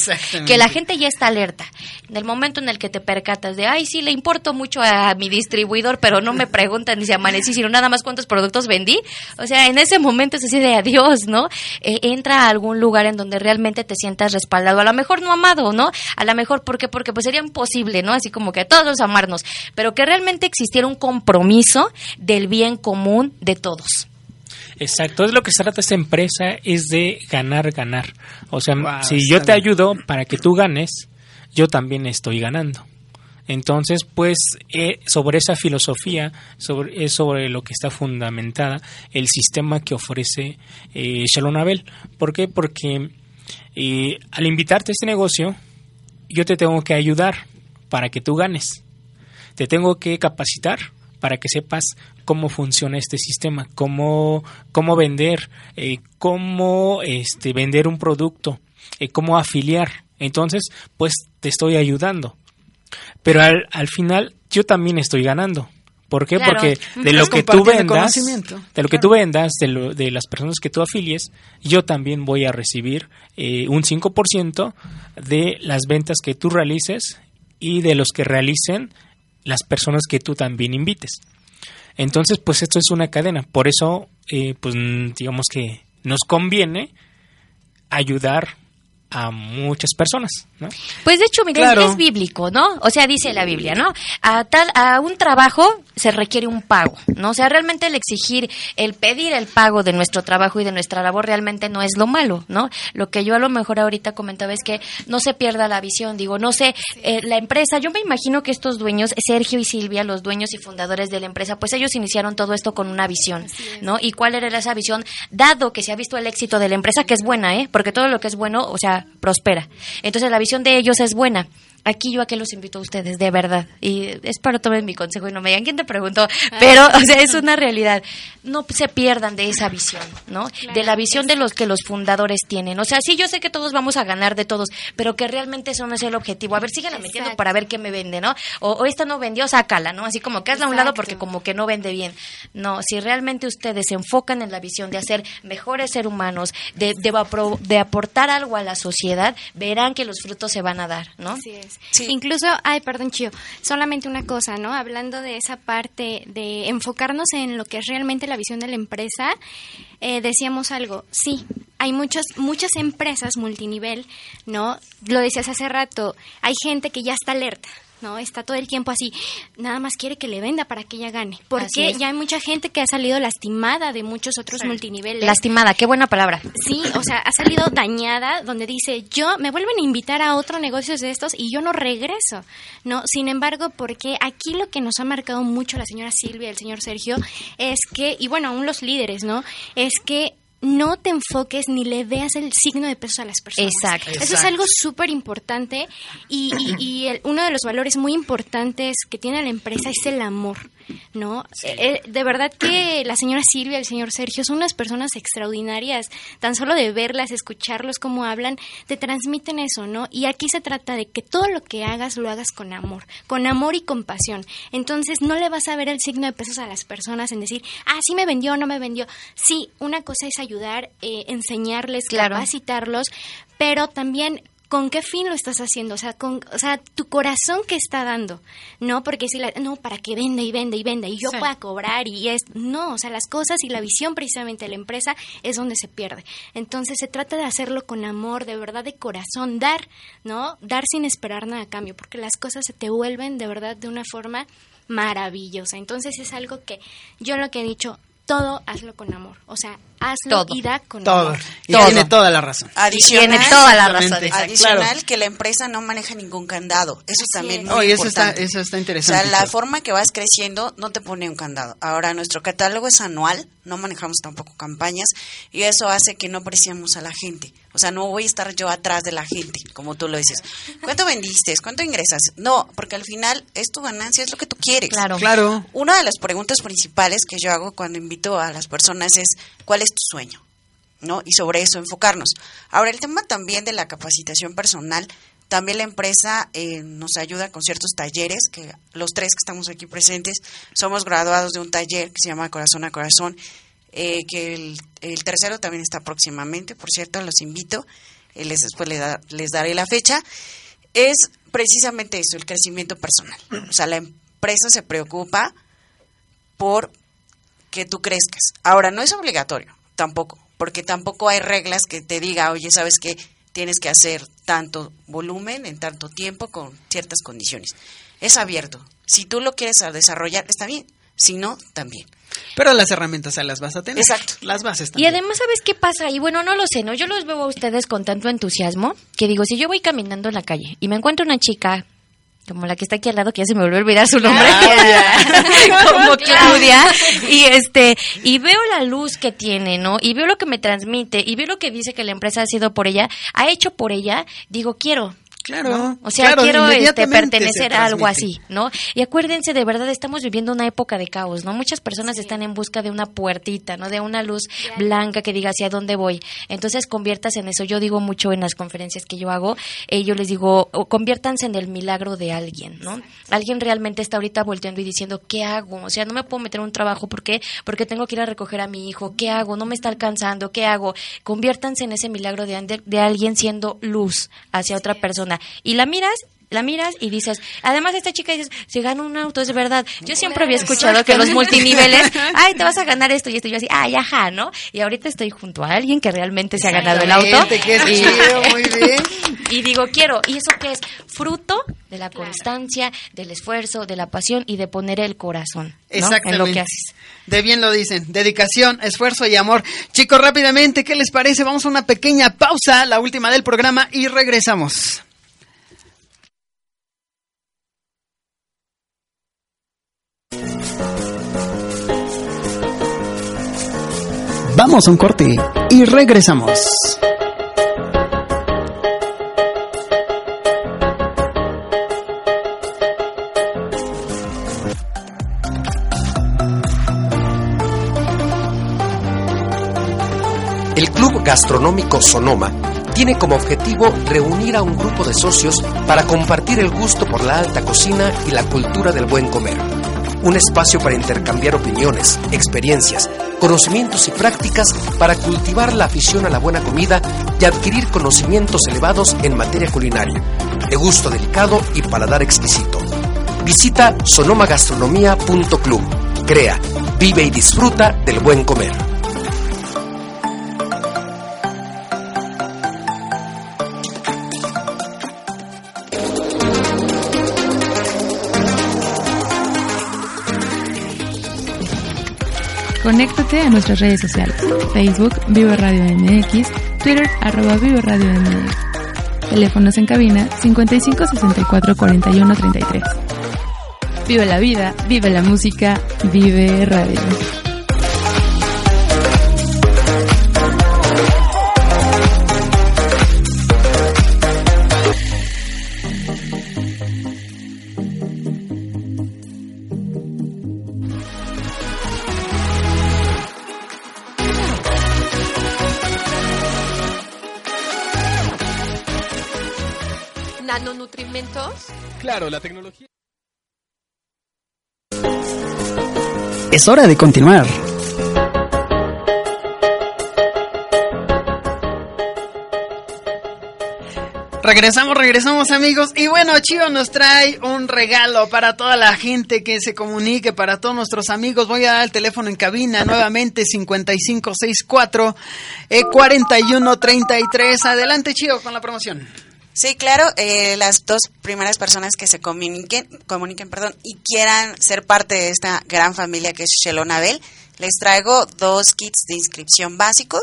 S5: que la gente ya está alerta. En el momento en el que te percatas de, ay, sí, le importo mucho a mi distribuidor, pero no me preguntan ni si amanecí, sino nada más cuántos productos vendí, o sea, en ese momento es así de adiós, ¿no? Eh, entra a algún lugar lugar en donde realmente te sientas respaldado. A lo mejor no amado, ¿no? A lo mejor, ¿por qué? Porque pues sería imposible, ¿no? Así como que todos amarnos, pero que realmente existiera un compromiso del bien común de todos.
S2: Exacto, es lo que se trata esta empresa, es de ganar, ganar. O sea, si yo te ayudo para que tú ganes, yo también estoy ganando. Entonces, pues eh, sobre esa filosofía sobre, es sobre lo que está fundamentada el sistema que ofrece eh, Shalom Abel. ¿Por qué? Porque eh, al invitarte a este negocio, yo te tengo que ayudar para que tú ganes. Te tengo que capacitar para que sepas cómo funciona este sistema, cómo, cómo vender, eh, cómo este, vender un producto, cómo afiliar. Entonces, pues te estoy ayudando. Pero al, al final yo también estoy ganando. ¿Por qué? Porque de lo que tú vendas, de lo que tú vendas, de, de, las personas que tú afilies, yo también voy a recibir eh, un 5% de las ventas que tú realices y de los que realicen las personas que tú también invites. Entonces, pues esto es una cadena. Por eso, eh, pues digamos que nos conviene ayudar a muchas personas, ¿no?
S5: Pues de hecho, mira, es bíblico, ¿no? O sea, dice la Biblia, ¿no? A tal a un trabajo se requiere un pago, ¿no? O sea, realmente el exigir, el pedir el pago de nuestro trabajo y de nuestra labor realmente no es lo malo, ¿no? Lo que yo a lo mejor ahorita comentaba es que no se pierda la visión, digo, no sé, eh, la empresa, yo me imagino que estos dueños, Sergio y Silvia, los dueños y fundadores de la empresa, pues ellos iniciaron todo esto con una visión, ¿no? ¿Y cuál era esa visión? Dado que se ha visto el éxito de la empresa, que es buena, ¿eh? Porque todo lo que es bueno, o sea, prospera. Entonces la visión de ellos es buena aquí yo a qué los invito a ustedes, de verdad. Y espero tomen mi consejo y no me digan quién te preguntó, pero o sea, es una realidad. No se pierdan de esa visión, ¿no? de la visión de los que los fundadores tienen. O sea, sí, yo sé que todos vamos a ganar de todos, pero que realmente eso no es el objetivo. A ver, síganla metiendo para ver qué me vende, ¿no? O, esta no vendió, sácala, ¿no? Así como que hazla a un lado porque como que no vende bien. No, si realmente ustedes se enfocan en la visión de hacer mejores seres humanos, de, de, aportar algo a la sociedad, verán que los frutos se van a dar, ¿no?
S10: Incluso, ay, perdón, Chio, solamente una cosa, ¿no? Hablando de esa parte de enfocarnos en lo que es realmente la visión de la empresa, eh, decíamos algo, sí, hay muchas, muchas empresas multinivel, ¿no? Lo decías hace rato, hay gente que ya está alerta, ¿no? Está todo el tiempo así, nada más quiere que le venda para que ella gane. Porque ya hay mucha gente que ha salido lastimada de muchos otros multiniveles.
S5: Lastimada, qué buena palabra.
S10: Sí, o sea, ha salido dañada donde dice, yo me vuelven a invitar a otro negocio de estos y yo no regreso, ¿no? Sin embargo, porque aquí lo que nos ha marcado mucho la señora Silvia y el señor Sergio es que, y bueno, aún los líderes, ¿no? Es que no te enfoques ni le veas el signo de peso a las personas.
S5: Exacto.
S10: Eso es algo súper importante y, y, uno de los valores muy importantes que tiene la empresa es el amor. ¿no? Eh, eh, de verdad que la señora Silvia, el señor Sergio son unas personas extraordinarias. Tan solo de verlas, escucharlos cómo hablan, te transmiten eso, ¿no? Y aquí se trata de que todo lo que hagas lo hagas con amor, con amor y compasión. Entonces no le vas a ver el signo de pesos a las personas en decir, ah, sí me vendió, no me vendió. Sí, una cosa es ayudar, eh, enseñarles, capacitarlos, pero también con qué fin lo estás haciendo, o sea, con, o sea, tu corazón que está dando, no porque si la, no para que venda y venda y venda y yo pueda cobrar y es, no, o sea, las cosas y la visión precisamente de la empresa es donde se pierde. Entonces se trata de hacerlo con amor, de verdad, de corazón, dar, ¿no? Dar sin esperar nada a cambio, porque las cosas se te vuelven de verdad de una forma maravillosa. Entonces es algo que yo lo que he dicho, todo hazlo con amor. O sea, hazlo y da con
S6: todo. Y tiene toda la razón.
S7: Adicional, tiene toda la razón. Adicional que la empresa no maneja ningún candado. Eso también es muy
S6: eso Está, eso está interesante.
S7: O sea, la forma que vas creciendo no te pone un candado. Ahora, nuestro catálogo es anual, no manejamos tampoco campañas y eso hace que no apreciamos a la gente. O sea, no voy a estar yo atrás de la gente, como tú lo dices. ¿Cuánto vendiste? ¿Cuánto ingresas? No, porque al final es tu ganancia, es lo que tú quieres.
S5: Claro.
S6: Claro.
S7: Una de las preguntas principales que yo hago cuando invito a las personas es, ¿cuál es tu sueño? ¿no? Y sobre eso enfocarnos. Ahora, el tema también de la capacitación personal, también la empresa eh, nos ayuda con ciertos talleres, que los tres que estamos aquí presentes somos graduados de un taller que se llama Corazón a Corazón, eh, que el, tercero también está próximamente, por cierto, los invito, eh, les, después les, les daré la fecha. Es precisamente eso, el crecimiento personal. O sea, la empresa se preocupa por que tú crezcas. Ahora, no es obligatorio, tampoco, porque tampoco hay reglas que te diga, oye, ¿sabes qué? Tienes que hacer tanto volumen en tanto tiempo con ciertas condiciones. Es abierto. Si tú lo quieres desarrollar, está bien. Si no, también.
S6: Pero las herramientas se las vas a tener.
S7: Exacto.
S6: Las bases
S5: también. Y además, ¿sabes qué pasa? Y bueno, no lo sé, ¿no? Yo los veo a ustedes con tanto entusiasmo que digo, si yo voy caminando en la calle y me encuentro una chica como la que está aquí al lado, que ya se me volvió a olvidar su nombre, como Claudia, y este, y veo la luz que tiene, ¿no? Y veo lo que me transmite, y veo lo que dice que la empresa ha sido por ella, ha hecho por ella, digo, quiero,
S6: Claro.
S5: O sea, quiero este, pertenecer a algo así, ¿no? Y acuérdense, de verdad, estamos viviendo una época de caos, ¿no? Muchas personas están en busca de una puertita, ¿no? De una luz blanca que diga hacia dónde voy. Entonces, conviértase en eso. Yo digo mucho en las conferencias que yo hago, eh, yo les digo, conviértanse en el milagro de alguien, ¿no? Alguien realmente está ahorita volteando y diciendo, ¿qué hago? O sea, no me puedo meter en un trabajo, ¿por qué? Porque tengo que ir a recoger a mi hijo, ¿qué hago? No me está alcanzando, ¿qué hago? Conviértanse en ese milagro de, de alguien siendo luz hacia otra persona y la miras la miras y dices, además esta chica dices, si gana un auto es verdad. Yo siempre había escuchado que los multiniveles, ay, te vas a ganar esto y esto y yo así, ay, ajá, ¿no? Y ahorita estoy junto a alguien que realmente se ha ganado el auto. y, digo, quiero, ¿y eso qué es? Fruto de la constancia, del esfuerzo, de la pasión y de poner el corazón en lo que haces.
S6: De bien lo dicen, dedicación, esfuerzo y amor. Chicos, rápidamente, ¿qué les parece? Vamos a una pequeña pausa, la última del programa y regresamos. Vamos a un corte y regresamos.
S11: El Club Gastronómico Sonoma tiene como objetivo reunir a un grupo de socios para compartir el gusto por la alta cocina y la cultura del buen comer un espacio para intercambiar opiniones, experiencias, conocimientos y prácticas para cultivar la afición a la buena comida y adquirir conocimientos elevados en materia culinaria, de gusto delicado y paladar exquisito. Visita sonomagastronomía.club. Crea, vive y disfruta del buen comer.
S12: Conéctate a nuestras redes sociales. Facebook, Vivo Radio MX, Twitter, arroba Vivo Radio MX. Teléfonos en cabina 55 64 41 33. Vive la vida, vive la música, vive radio.
S1: Claro, la tecnología.
S6: Es hora de continuar. Regresamos, regresamos amigos. Y bueno, Chio nos trae un regalo para toda la gente que se comunique, para todos nuestros amigos. Voy a dar el teléfono en cabina nuevamente 5564 eh, 4133. Adelante, Chio, con la promoción.
S7: Sí, claro, eh, las dos primeras personas que se comuniquen, comuniquen perdón, y quieran ser parte de esta gran familia que es Shelonabel, les traigo dos kits de inscripción básico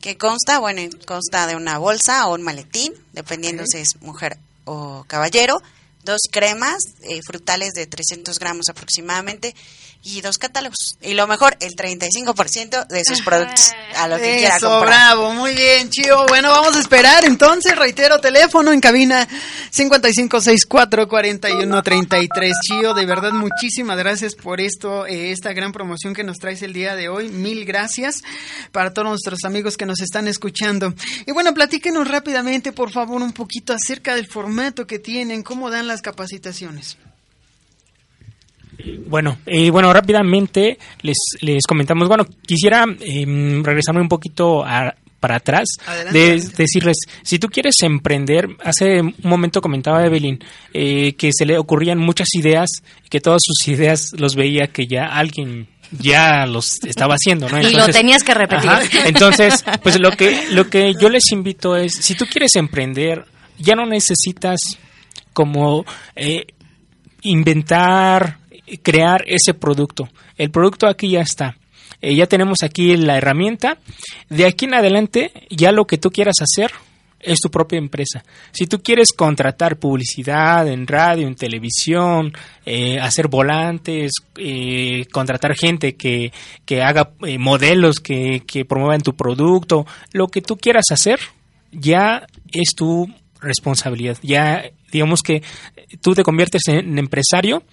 S7: que consta, bueno, consta de una bolsa o un maletín, dependiendo si es mujer o caballero, dos cremas eh, frutales de 300 gramos aproximadamente y dos catálogos. Y lo mejor, el 35% de sus productos a lo que quiera
S6: Eso,
S7: comprar.
S6: bravo, muy bien, Chío. Bueno, vamos a esperar entonces, reitero, teléfono en cabina 5564-4133. Chío, de verdad, muchísimas gracias por esto, eh, esta gran promoción que nos traes el día de hoy. Mil gracias para todos nuestros amigos que nos están escuchando. Y bueno, platíquenos rápidamente, por favor, un poquito acerca del formato que tienen, cómo dan las capacitaciones.
S2: Bueno, eh, bueno, rápidamente les, les comentamos. Bueno, quisiera eh, regresarme un poquito a- para atrás,
S6: Adelante,
S2: de
S6: adelante.
S2: decirles, si tú quieres emprender, hace un momento comentaba Evelyn eh, que se le ocurrían muchas ideas, que todas sus ideas los veía que ya alguien ya los estaba haciendo, ¿no?
S5: Y lo tenías que repetir.
S2: entonces, pues lo que lo que yo les invito es, si tú quieres emprender, ya no necesitas como eh, inventar, crear ese producto. El producto aquí ya está. Eh, ya tenemos aquí la herramienta. De aquí en adelante, ya lo que tú quieras hacer es tu propia empresa. Si tú quieres contratar publicidad en radio, en televisión, eh, hacer volantes, eh, contratar gente que, que haga modelos que, que promuevan tu producto, lo que tú quieras hacer, ya es tu responsabilidad. Ya, digamos que tú te conviertes en empresario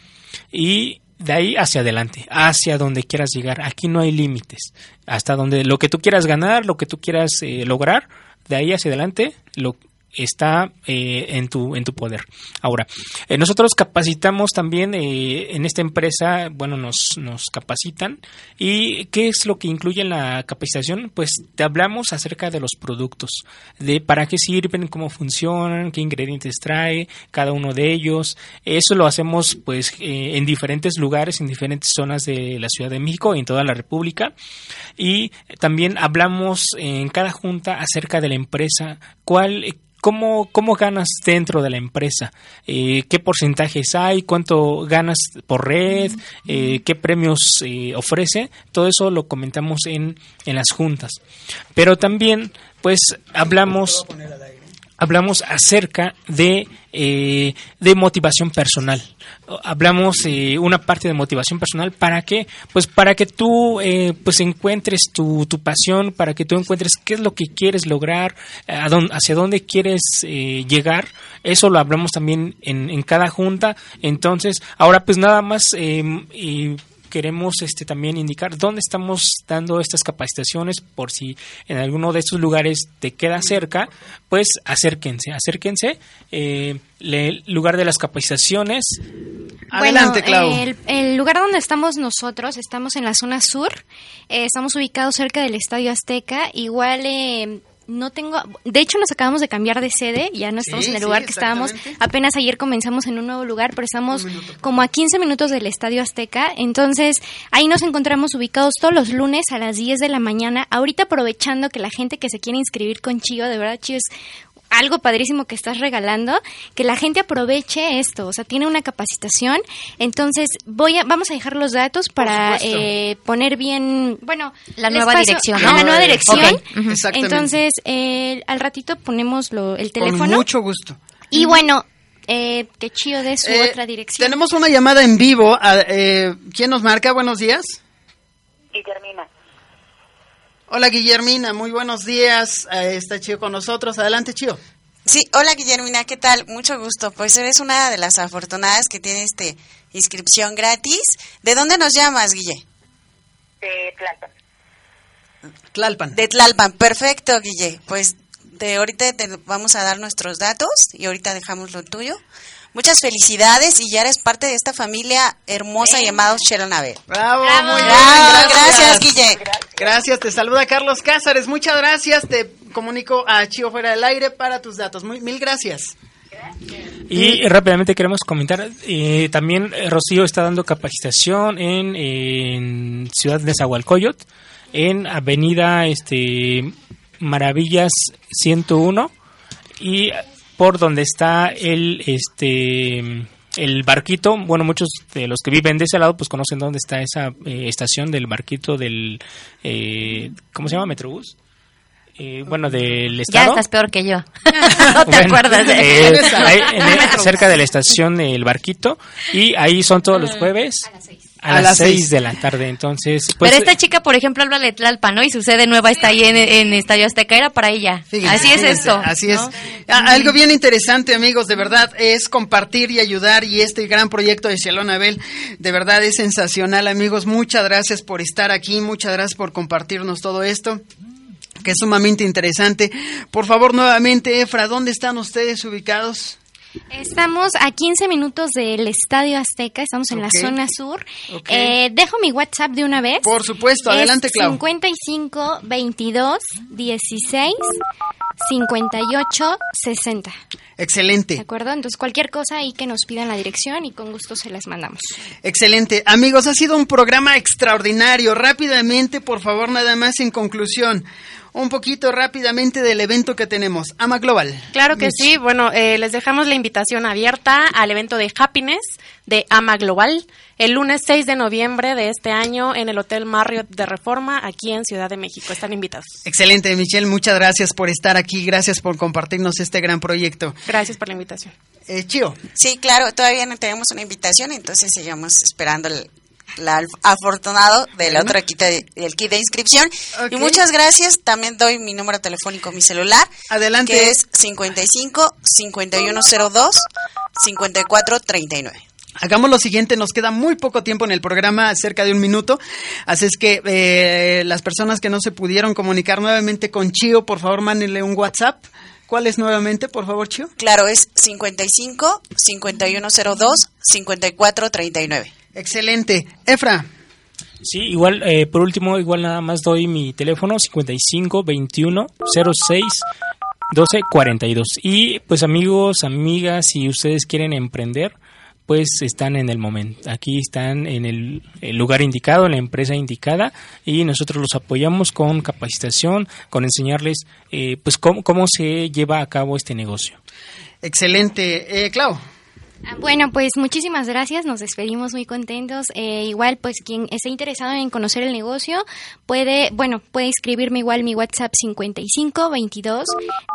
S2: y de ahí hacia adelante, hacia donde quieras llegar. Aquí no hay límites. Hasta donde lo que tú quieras ganar, lo que tú quieras eh, lograr, de ahí hacia adelante, lo está eh, en tu en tu poder. Ahora, eh, nosotros capacitamos también eh, en esta empresa, bueno, nos nos capacitan y qué es lo que incluye la capacitación, pues te hablamos acerca de los productos, de para qué sirven, cómo funcionan, qué ingredientes trae cada uno de ellos. Eso lo hacemos pues eh, en diferentes lugares, en diferentes zonas de la Ciudad de México y en toda la República. Y también hablamos en cada junta acerca de la empresa, cuál ¿Cómo, ¿Cómo ganas dentro de la empresa? Eh, ¿Qué porcentajes hay? ¿Cuánto ganas por red? Eh, ¿Qué premios eh, ofrece? Todo eso lo comentamos en, en las juntas. Pero también, pues, hablamos hablamos acerca de, eh, de motivación personal. Hablamos eh, una parte de motivación personal para que, pues para que tú eh, pues encuentres tu, tu pasión, para que tú encuentres qué es lo que quieres lograr, a hacia dónde quieres eh, llegar. Eso lo hablamos también en, en cada junta. Entonces, ahora pues nada más eh, queremos este también indicar dónde estamos dando estas capacitaciones por si en alguno de estos lugares te queda cerca pues acérquense acérquense eh, el lugar de las capacitaciones
S6: Adelante, Clau.
S10: Bueno, el, el lugar donde estamos nosotros, estamos en la zona sur, eh, estamos ubicados cerca del Estadio Azteca, igual eh, no tengo, de hecho nos acabamos de cambiar de sede, ya no estamos
S6: Sí,
S10: en el
S6: sí,
S10: lugar que estábamos, apenas ayer comenzamos en un nuevo lugar, pero estamos como a 15 minutos del Estadio Azteca, entonces ahí nos encontramos ubicados todos los lunes a las 10 de la mañana, ahorita aprovechando que la gente que se quiere inscribir con Chío, de verdad Chío es algo padrísimo que estás regalando, que la gente aproveche esto, o sea, tiene una capacitación, entonces voy a, vamos a dejar los datos para eh, poner bien, bueno,
S5: La nueva dirección, ¿no?
S10: la nueva dirección.
S6: Exactamente.
S10: entonces eh, al ratito ponemos lo, el
S6: Con
S10: teléfono
S6: mucho gusto.
S10: y bueno, eh, que chío de su
S6: Eh,
S10: otra dirección.
S6: Tenemos una llamada en vivo. a- eh, ¿Quién nos marca? Buenos días.
S13: Guillermina.
S6: Hola Guillermina, muy buenos días. Eh, está Chío con nosotros. Adelante, Chío.
S7: Sí, hola Guillermina, ¿qué tal? Mucho gusto. Pues eres una de las afortunadas que tiene este inscripción gratis. ¿De dónde nos llamas, Guille?
S13: De Tlalpan.
S6: Tlalpan.
S7: De Tlalpan. Perfecto, Guille. Pues de ahorita te vamos a dar nuestros datos y ahorita dejamos lo tuyo. Muchas felicidades y ya eres parte de esta familia hermosa llamada Sharon Abel.
S6: Bravo,
S10: Bravo.
S6: muy bien.
S7: Bravo,
S6: Gracias.
S7: gracias, Guille.
S6: Gracias, te saluda Carlos Cázares. Muchas gracias. Te comunico a Chío fuera del aire para tus datos. Muy, mil gracias.
S2: Y rápidamente queremos comentar, eh, también eh, Rocío está dando capacitación en, en Ciudad de Zahualcoyot, en Avenida este, Maravillas 101 y por donde está el este el barquito, bueno, muchos de los que viven de ese lado pues conocen dónde está esa eh, estación del barquito del, eh, ¿cómo se llama? Metrobús. eh, bueno, del estado.
S5: Ya estás peor que yo. no te acuerdas de
S2: eh, cerca de la estación El Barquito y ahí son todos los jueves. A las seis a, las 6 de la tarde, entonces...
S5: Pues, Pero esta chica, por ejemplo, habla de Tlalpan, ¿no? Y sucede nueva, está ahí en, Estadio Azteca, era para ella. así es esto.
S6: Así es. Algo bien interesante, amigos, de verdad, es compartir y ayudar, y este gran proyecto de Shalom Abel, de verdad es sensacional, amigos. Muchas gracias por estar aquí, muchas gracias por compartirnos todo esto que es sumamente interesante. Por favor, nuevamente, Efra, ¿dónde están ustedes ubicados?
S10: Estamos a 15 minutos del Estadio Azteca, estamos en la zona sur. Eh, dejo mi WhatsApp de una vez.
S6: Por supuesto, adelante, Clau.
S10: 55 22 16 58 60.
S6: Excelente.
S10: ¿De acuerdo? Entonces, cualquier cosa ahí que nos pidan la dirección y con gusto se las mandamos.
S6: Excelente. Amigos, ha sido un programa extraordinario. Rápidamente, por favor, nada más en conclusión un poquito rápidamente del evento que tenemos. AMA Global.
S8: Claro que sí. Bueno, eh, les dejamos la invitación abierta al evento de Happiness de AMA Global el lunes 6 de noviembre de este año en el Hotel Marriott de Reforma aquí en Ciudad de México. Están invitados.
S6: Excelente, Michelle. Muchas gracias por estar aquí. Gracias por compartirnos este gran proyecto.
S8: Gracias por la invitación.
S6: Eh, Chío.
S7: Sí, claro. Todavía no tenemos una invitación, entonces seguimos esperando el la afortunado del otro kit de, del kit de inscripción. Y muchas gracias. También doy mi número telefónico, mi celular.
S6: Adelante.
S7: Que es 55 5102 5439.
S6: Hagamos lo siguiente, nos queda muy poco tiempo en el programa, cerca de un minuto, así es que eh, las personas que no se pudieron comunicar nuevamente con Chio, por favor, mándenle un WhatsApp. ¿Cuál es nuevamente, por favor, Chio?
S7: Claro, es 55 5102 5439.
S6: Excelente. Efra.
S2: Sí, igual, eh, por último, igual nada más doy mi teléfono 55 21 06 12 42. Y pues amigos, amigas, si ustedes quieren emprender, pues están en el momento. Aquí están en el, lugar indicado, en la empresa indicada y nosotros los apoyamos con capacitación, con enseñarles eh, pues cómo, cómo se lleva a cabo este negocio.
S6: Excelente. Eh, Clau.
S10: Bueno, pues muchísimas gracias, nos despedimos muy contentos. Eh, igual, pues quien esté interesado en conocer el negocio puede, bueno, puede escribirme igual mi WhatsApp 55 22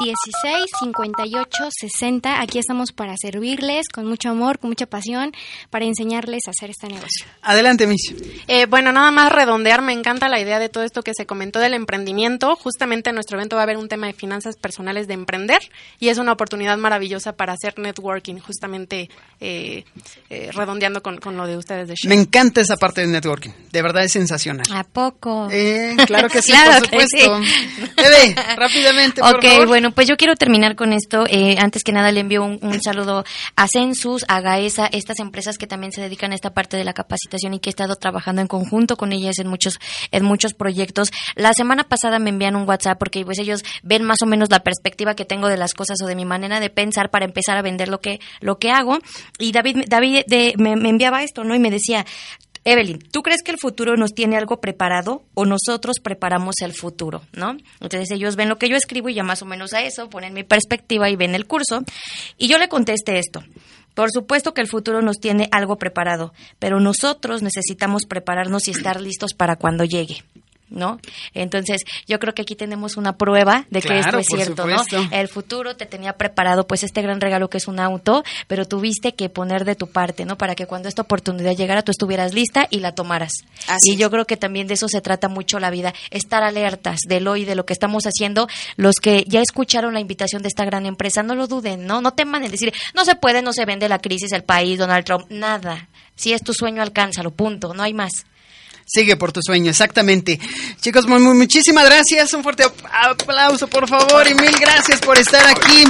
S10: 16 58 60. Aquí estamos para servirles con mucho amor, con mucha pasión, para enseñarles a hacer este negocio.
S6: Adelante, Miss.
S8: Eh, bueno, nada más redondear, me encanta la idea de todo esto que se comentó del emprendimiento. Justamente en nuestro evento va a haber un tema de finanzas personales de emprender y es una oportunidad maravillosa para hacer networking, justamente eh, eh, redondeando con, lo de ustedes de
S6: Me encanta esa parte de networking, de verdad es sensacional.
S5: ¿A poco?
S6: Eh, claro que sí, por supuesto. Eve, rápidamente, por
S5: Ok, bueno, pues yo quiero terminar con esto. Eh, antes que nada le envío un, saludo a Census, a Gaesa, estas empresas que también se dedican a esta parte de la capacitación y que he estado trabajando en conjunto con ellas en muchos, en muchos proyectos. La semana pasada me envían un WhatsApp porque pues ellos ven más o menos la perspectiva que tengo de las cosas o de mi manera de pensar para empezar a vender lo que, lo que hago. Y David, David me, enviaba esto, ¿no? Y me decía, Evelyn, ¿tú crees que el futuro nos tiene algo preparado o nosotros preparamos el futuro, no? Entonces ellos ven lo que yo escribo y ya más o menos a eso ponen mi perspectiva y ven el curso. Y yo le contesté esto. Por supuesto que el futuro nos tiene algo preparado, pero nosotros necesitamos prepararnos y estar listos para cuando llegue. ¿No? Entonces, yo creo que aquí tenemos una prueba de que esto es cierto, ¿no? El futuro te tenía preparado pues este gran regalo que es un auto, pero tuviste que poner de tu parte, ¿no? Para que cuando esta oportunidad llegara tú estuvieras lista y la tomaras. y yo creo que también de eso se trata mucho la vida, estar alertas de lo y de lo que estamos haciendo. Los que ya escucharon la invitación de esta gran empresa, no lo duden, ¿no? No teman en decir, no se puede, no se vende la crisis, el país, Donald Trump, nada. Si es tu sueño, alcánzalo, punto, no hay más.
S6: Sigue por tu sueño, exactamente. Chicos, muy, muchísimas gracias. Un fuerte aplauso, por favor, y mil gracias por estar aquí.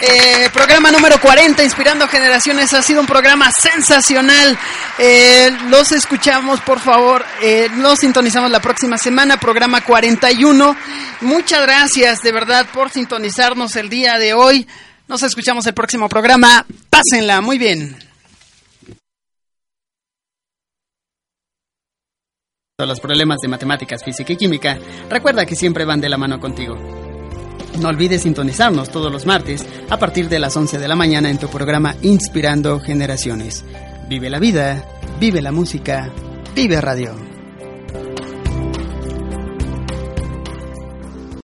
S6: Eh, programa número 40, Inspirando Generaciones. Ha sido un programa sensacional. Eh, los escuchamos, por favor. Eh, los sintonizamos la próxima semana, programa 41. Muchas gracias, de verdad, por sintonizarnos el día de hoy. Nos escuchamos el próximo programa. Pásenla, muy bien. Los problemas de matemáticas, física y química, recuerda que siempre van de la mano contigo. No olvides sintonizarnos todos los martes a partir de las 11 de la mañana en tu programa Inspirando Generaciones. Vive la vida, vive la música, vive radio.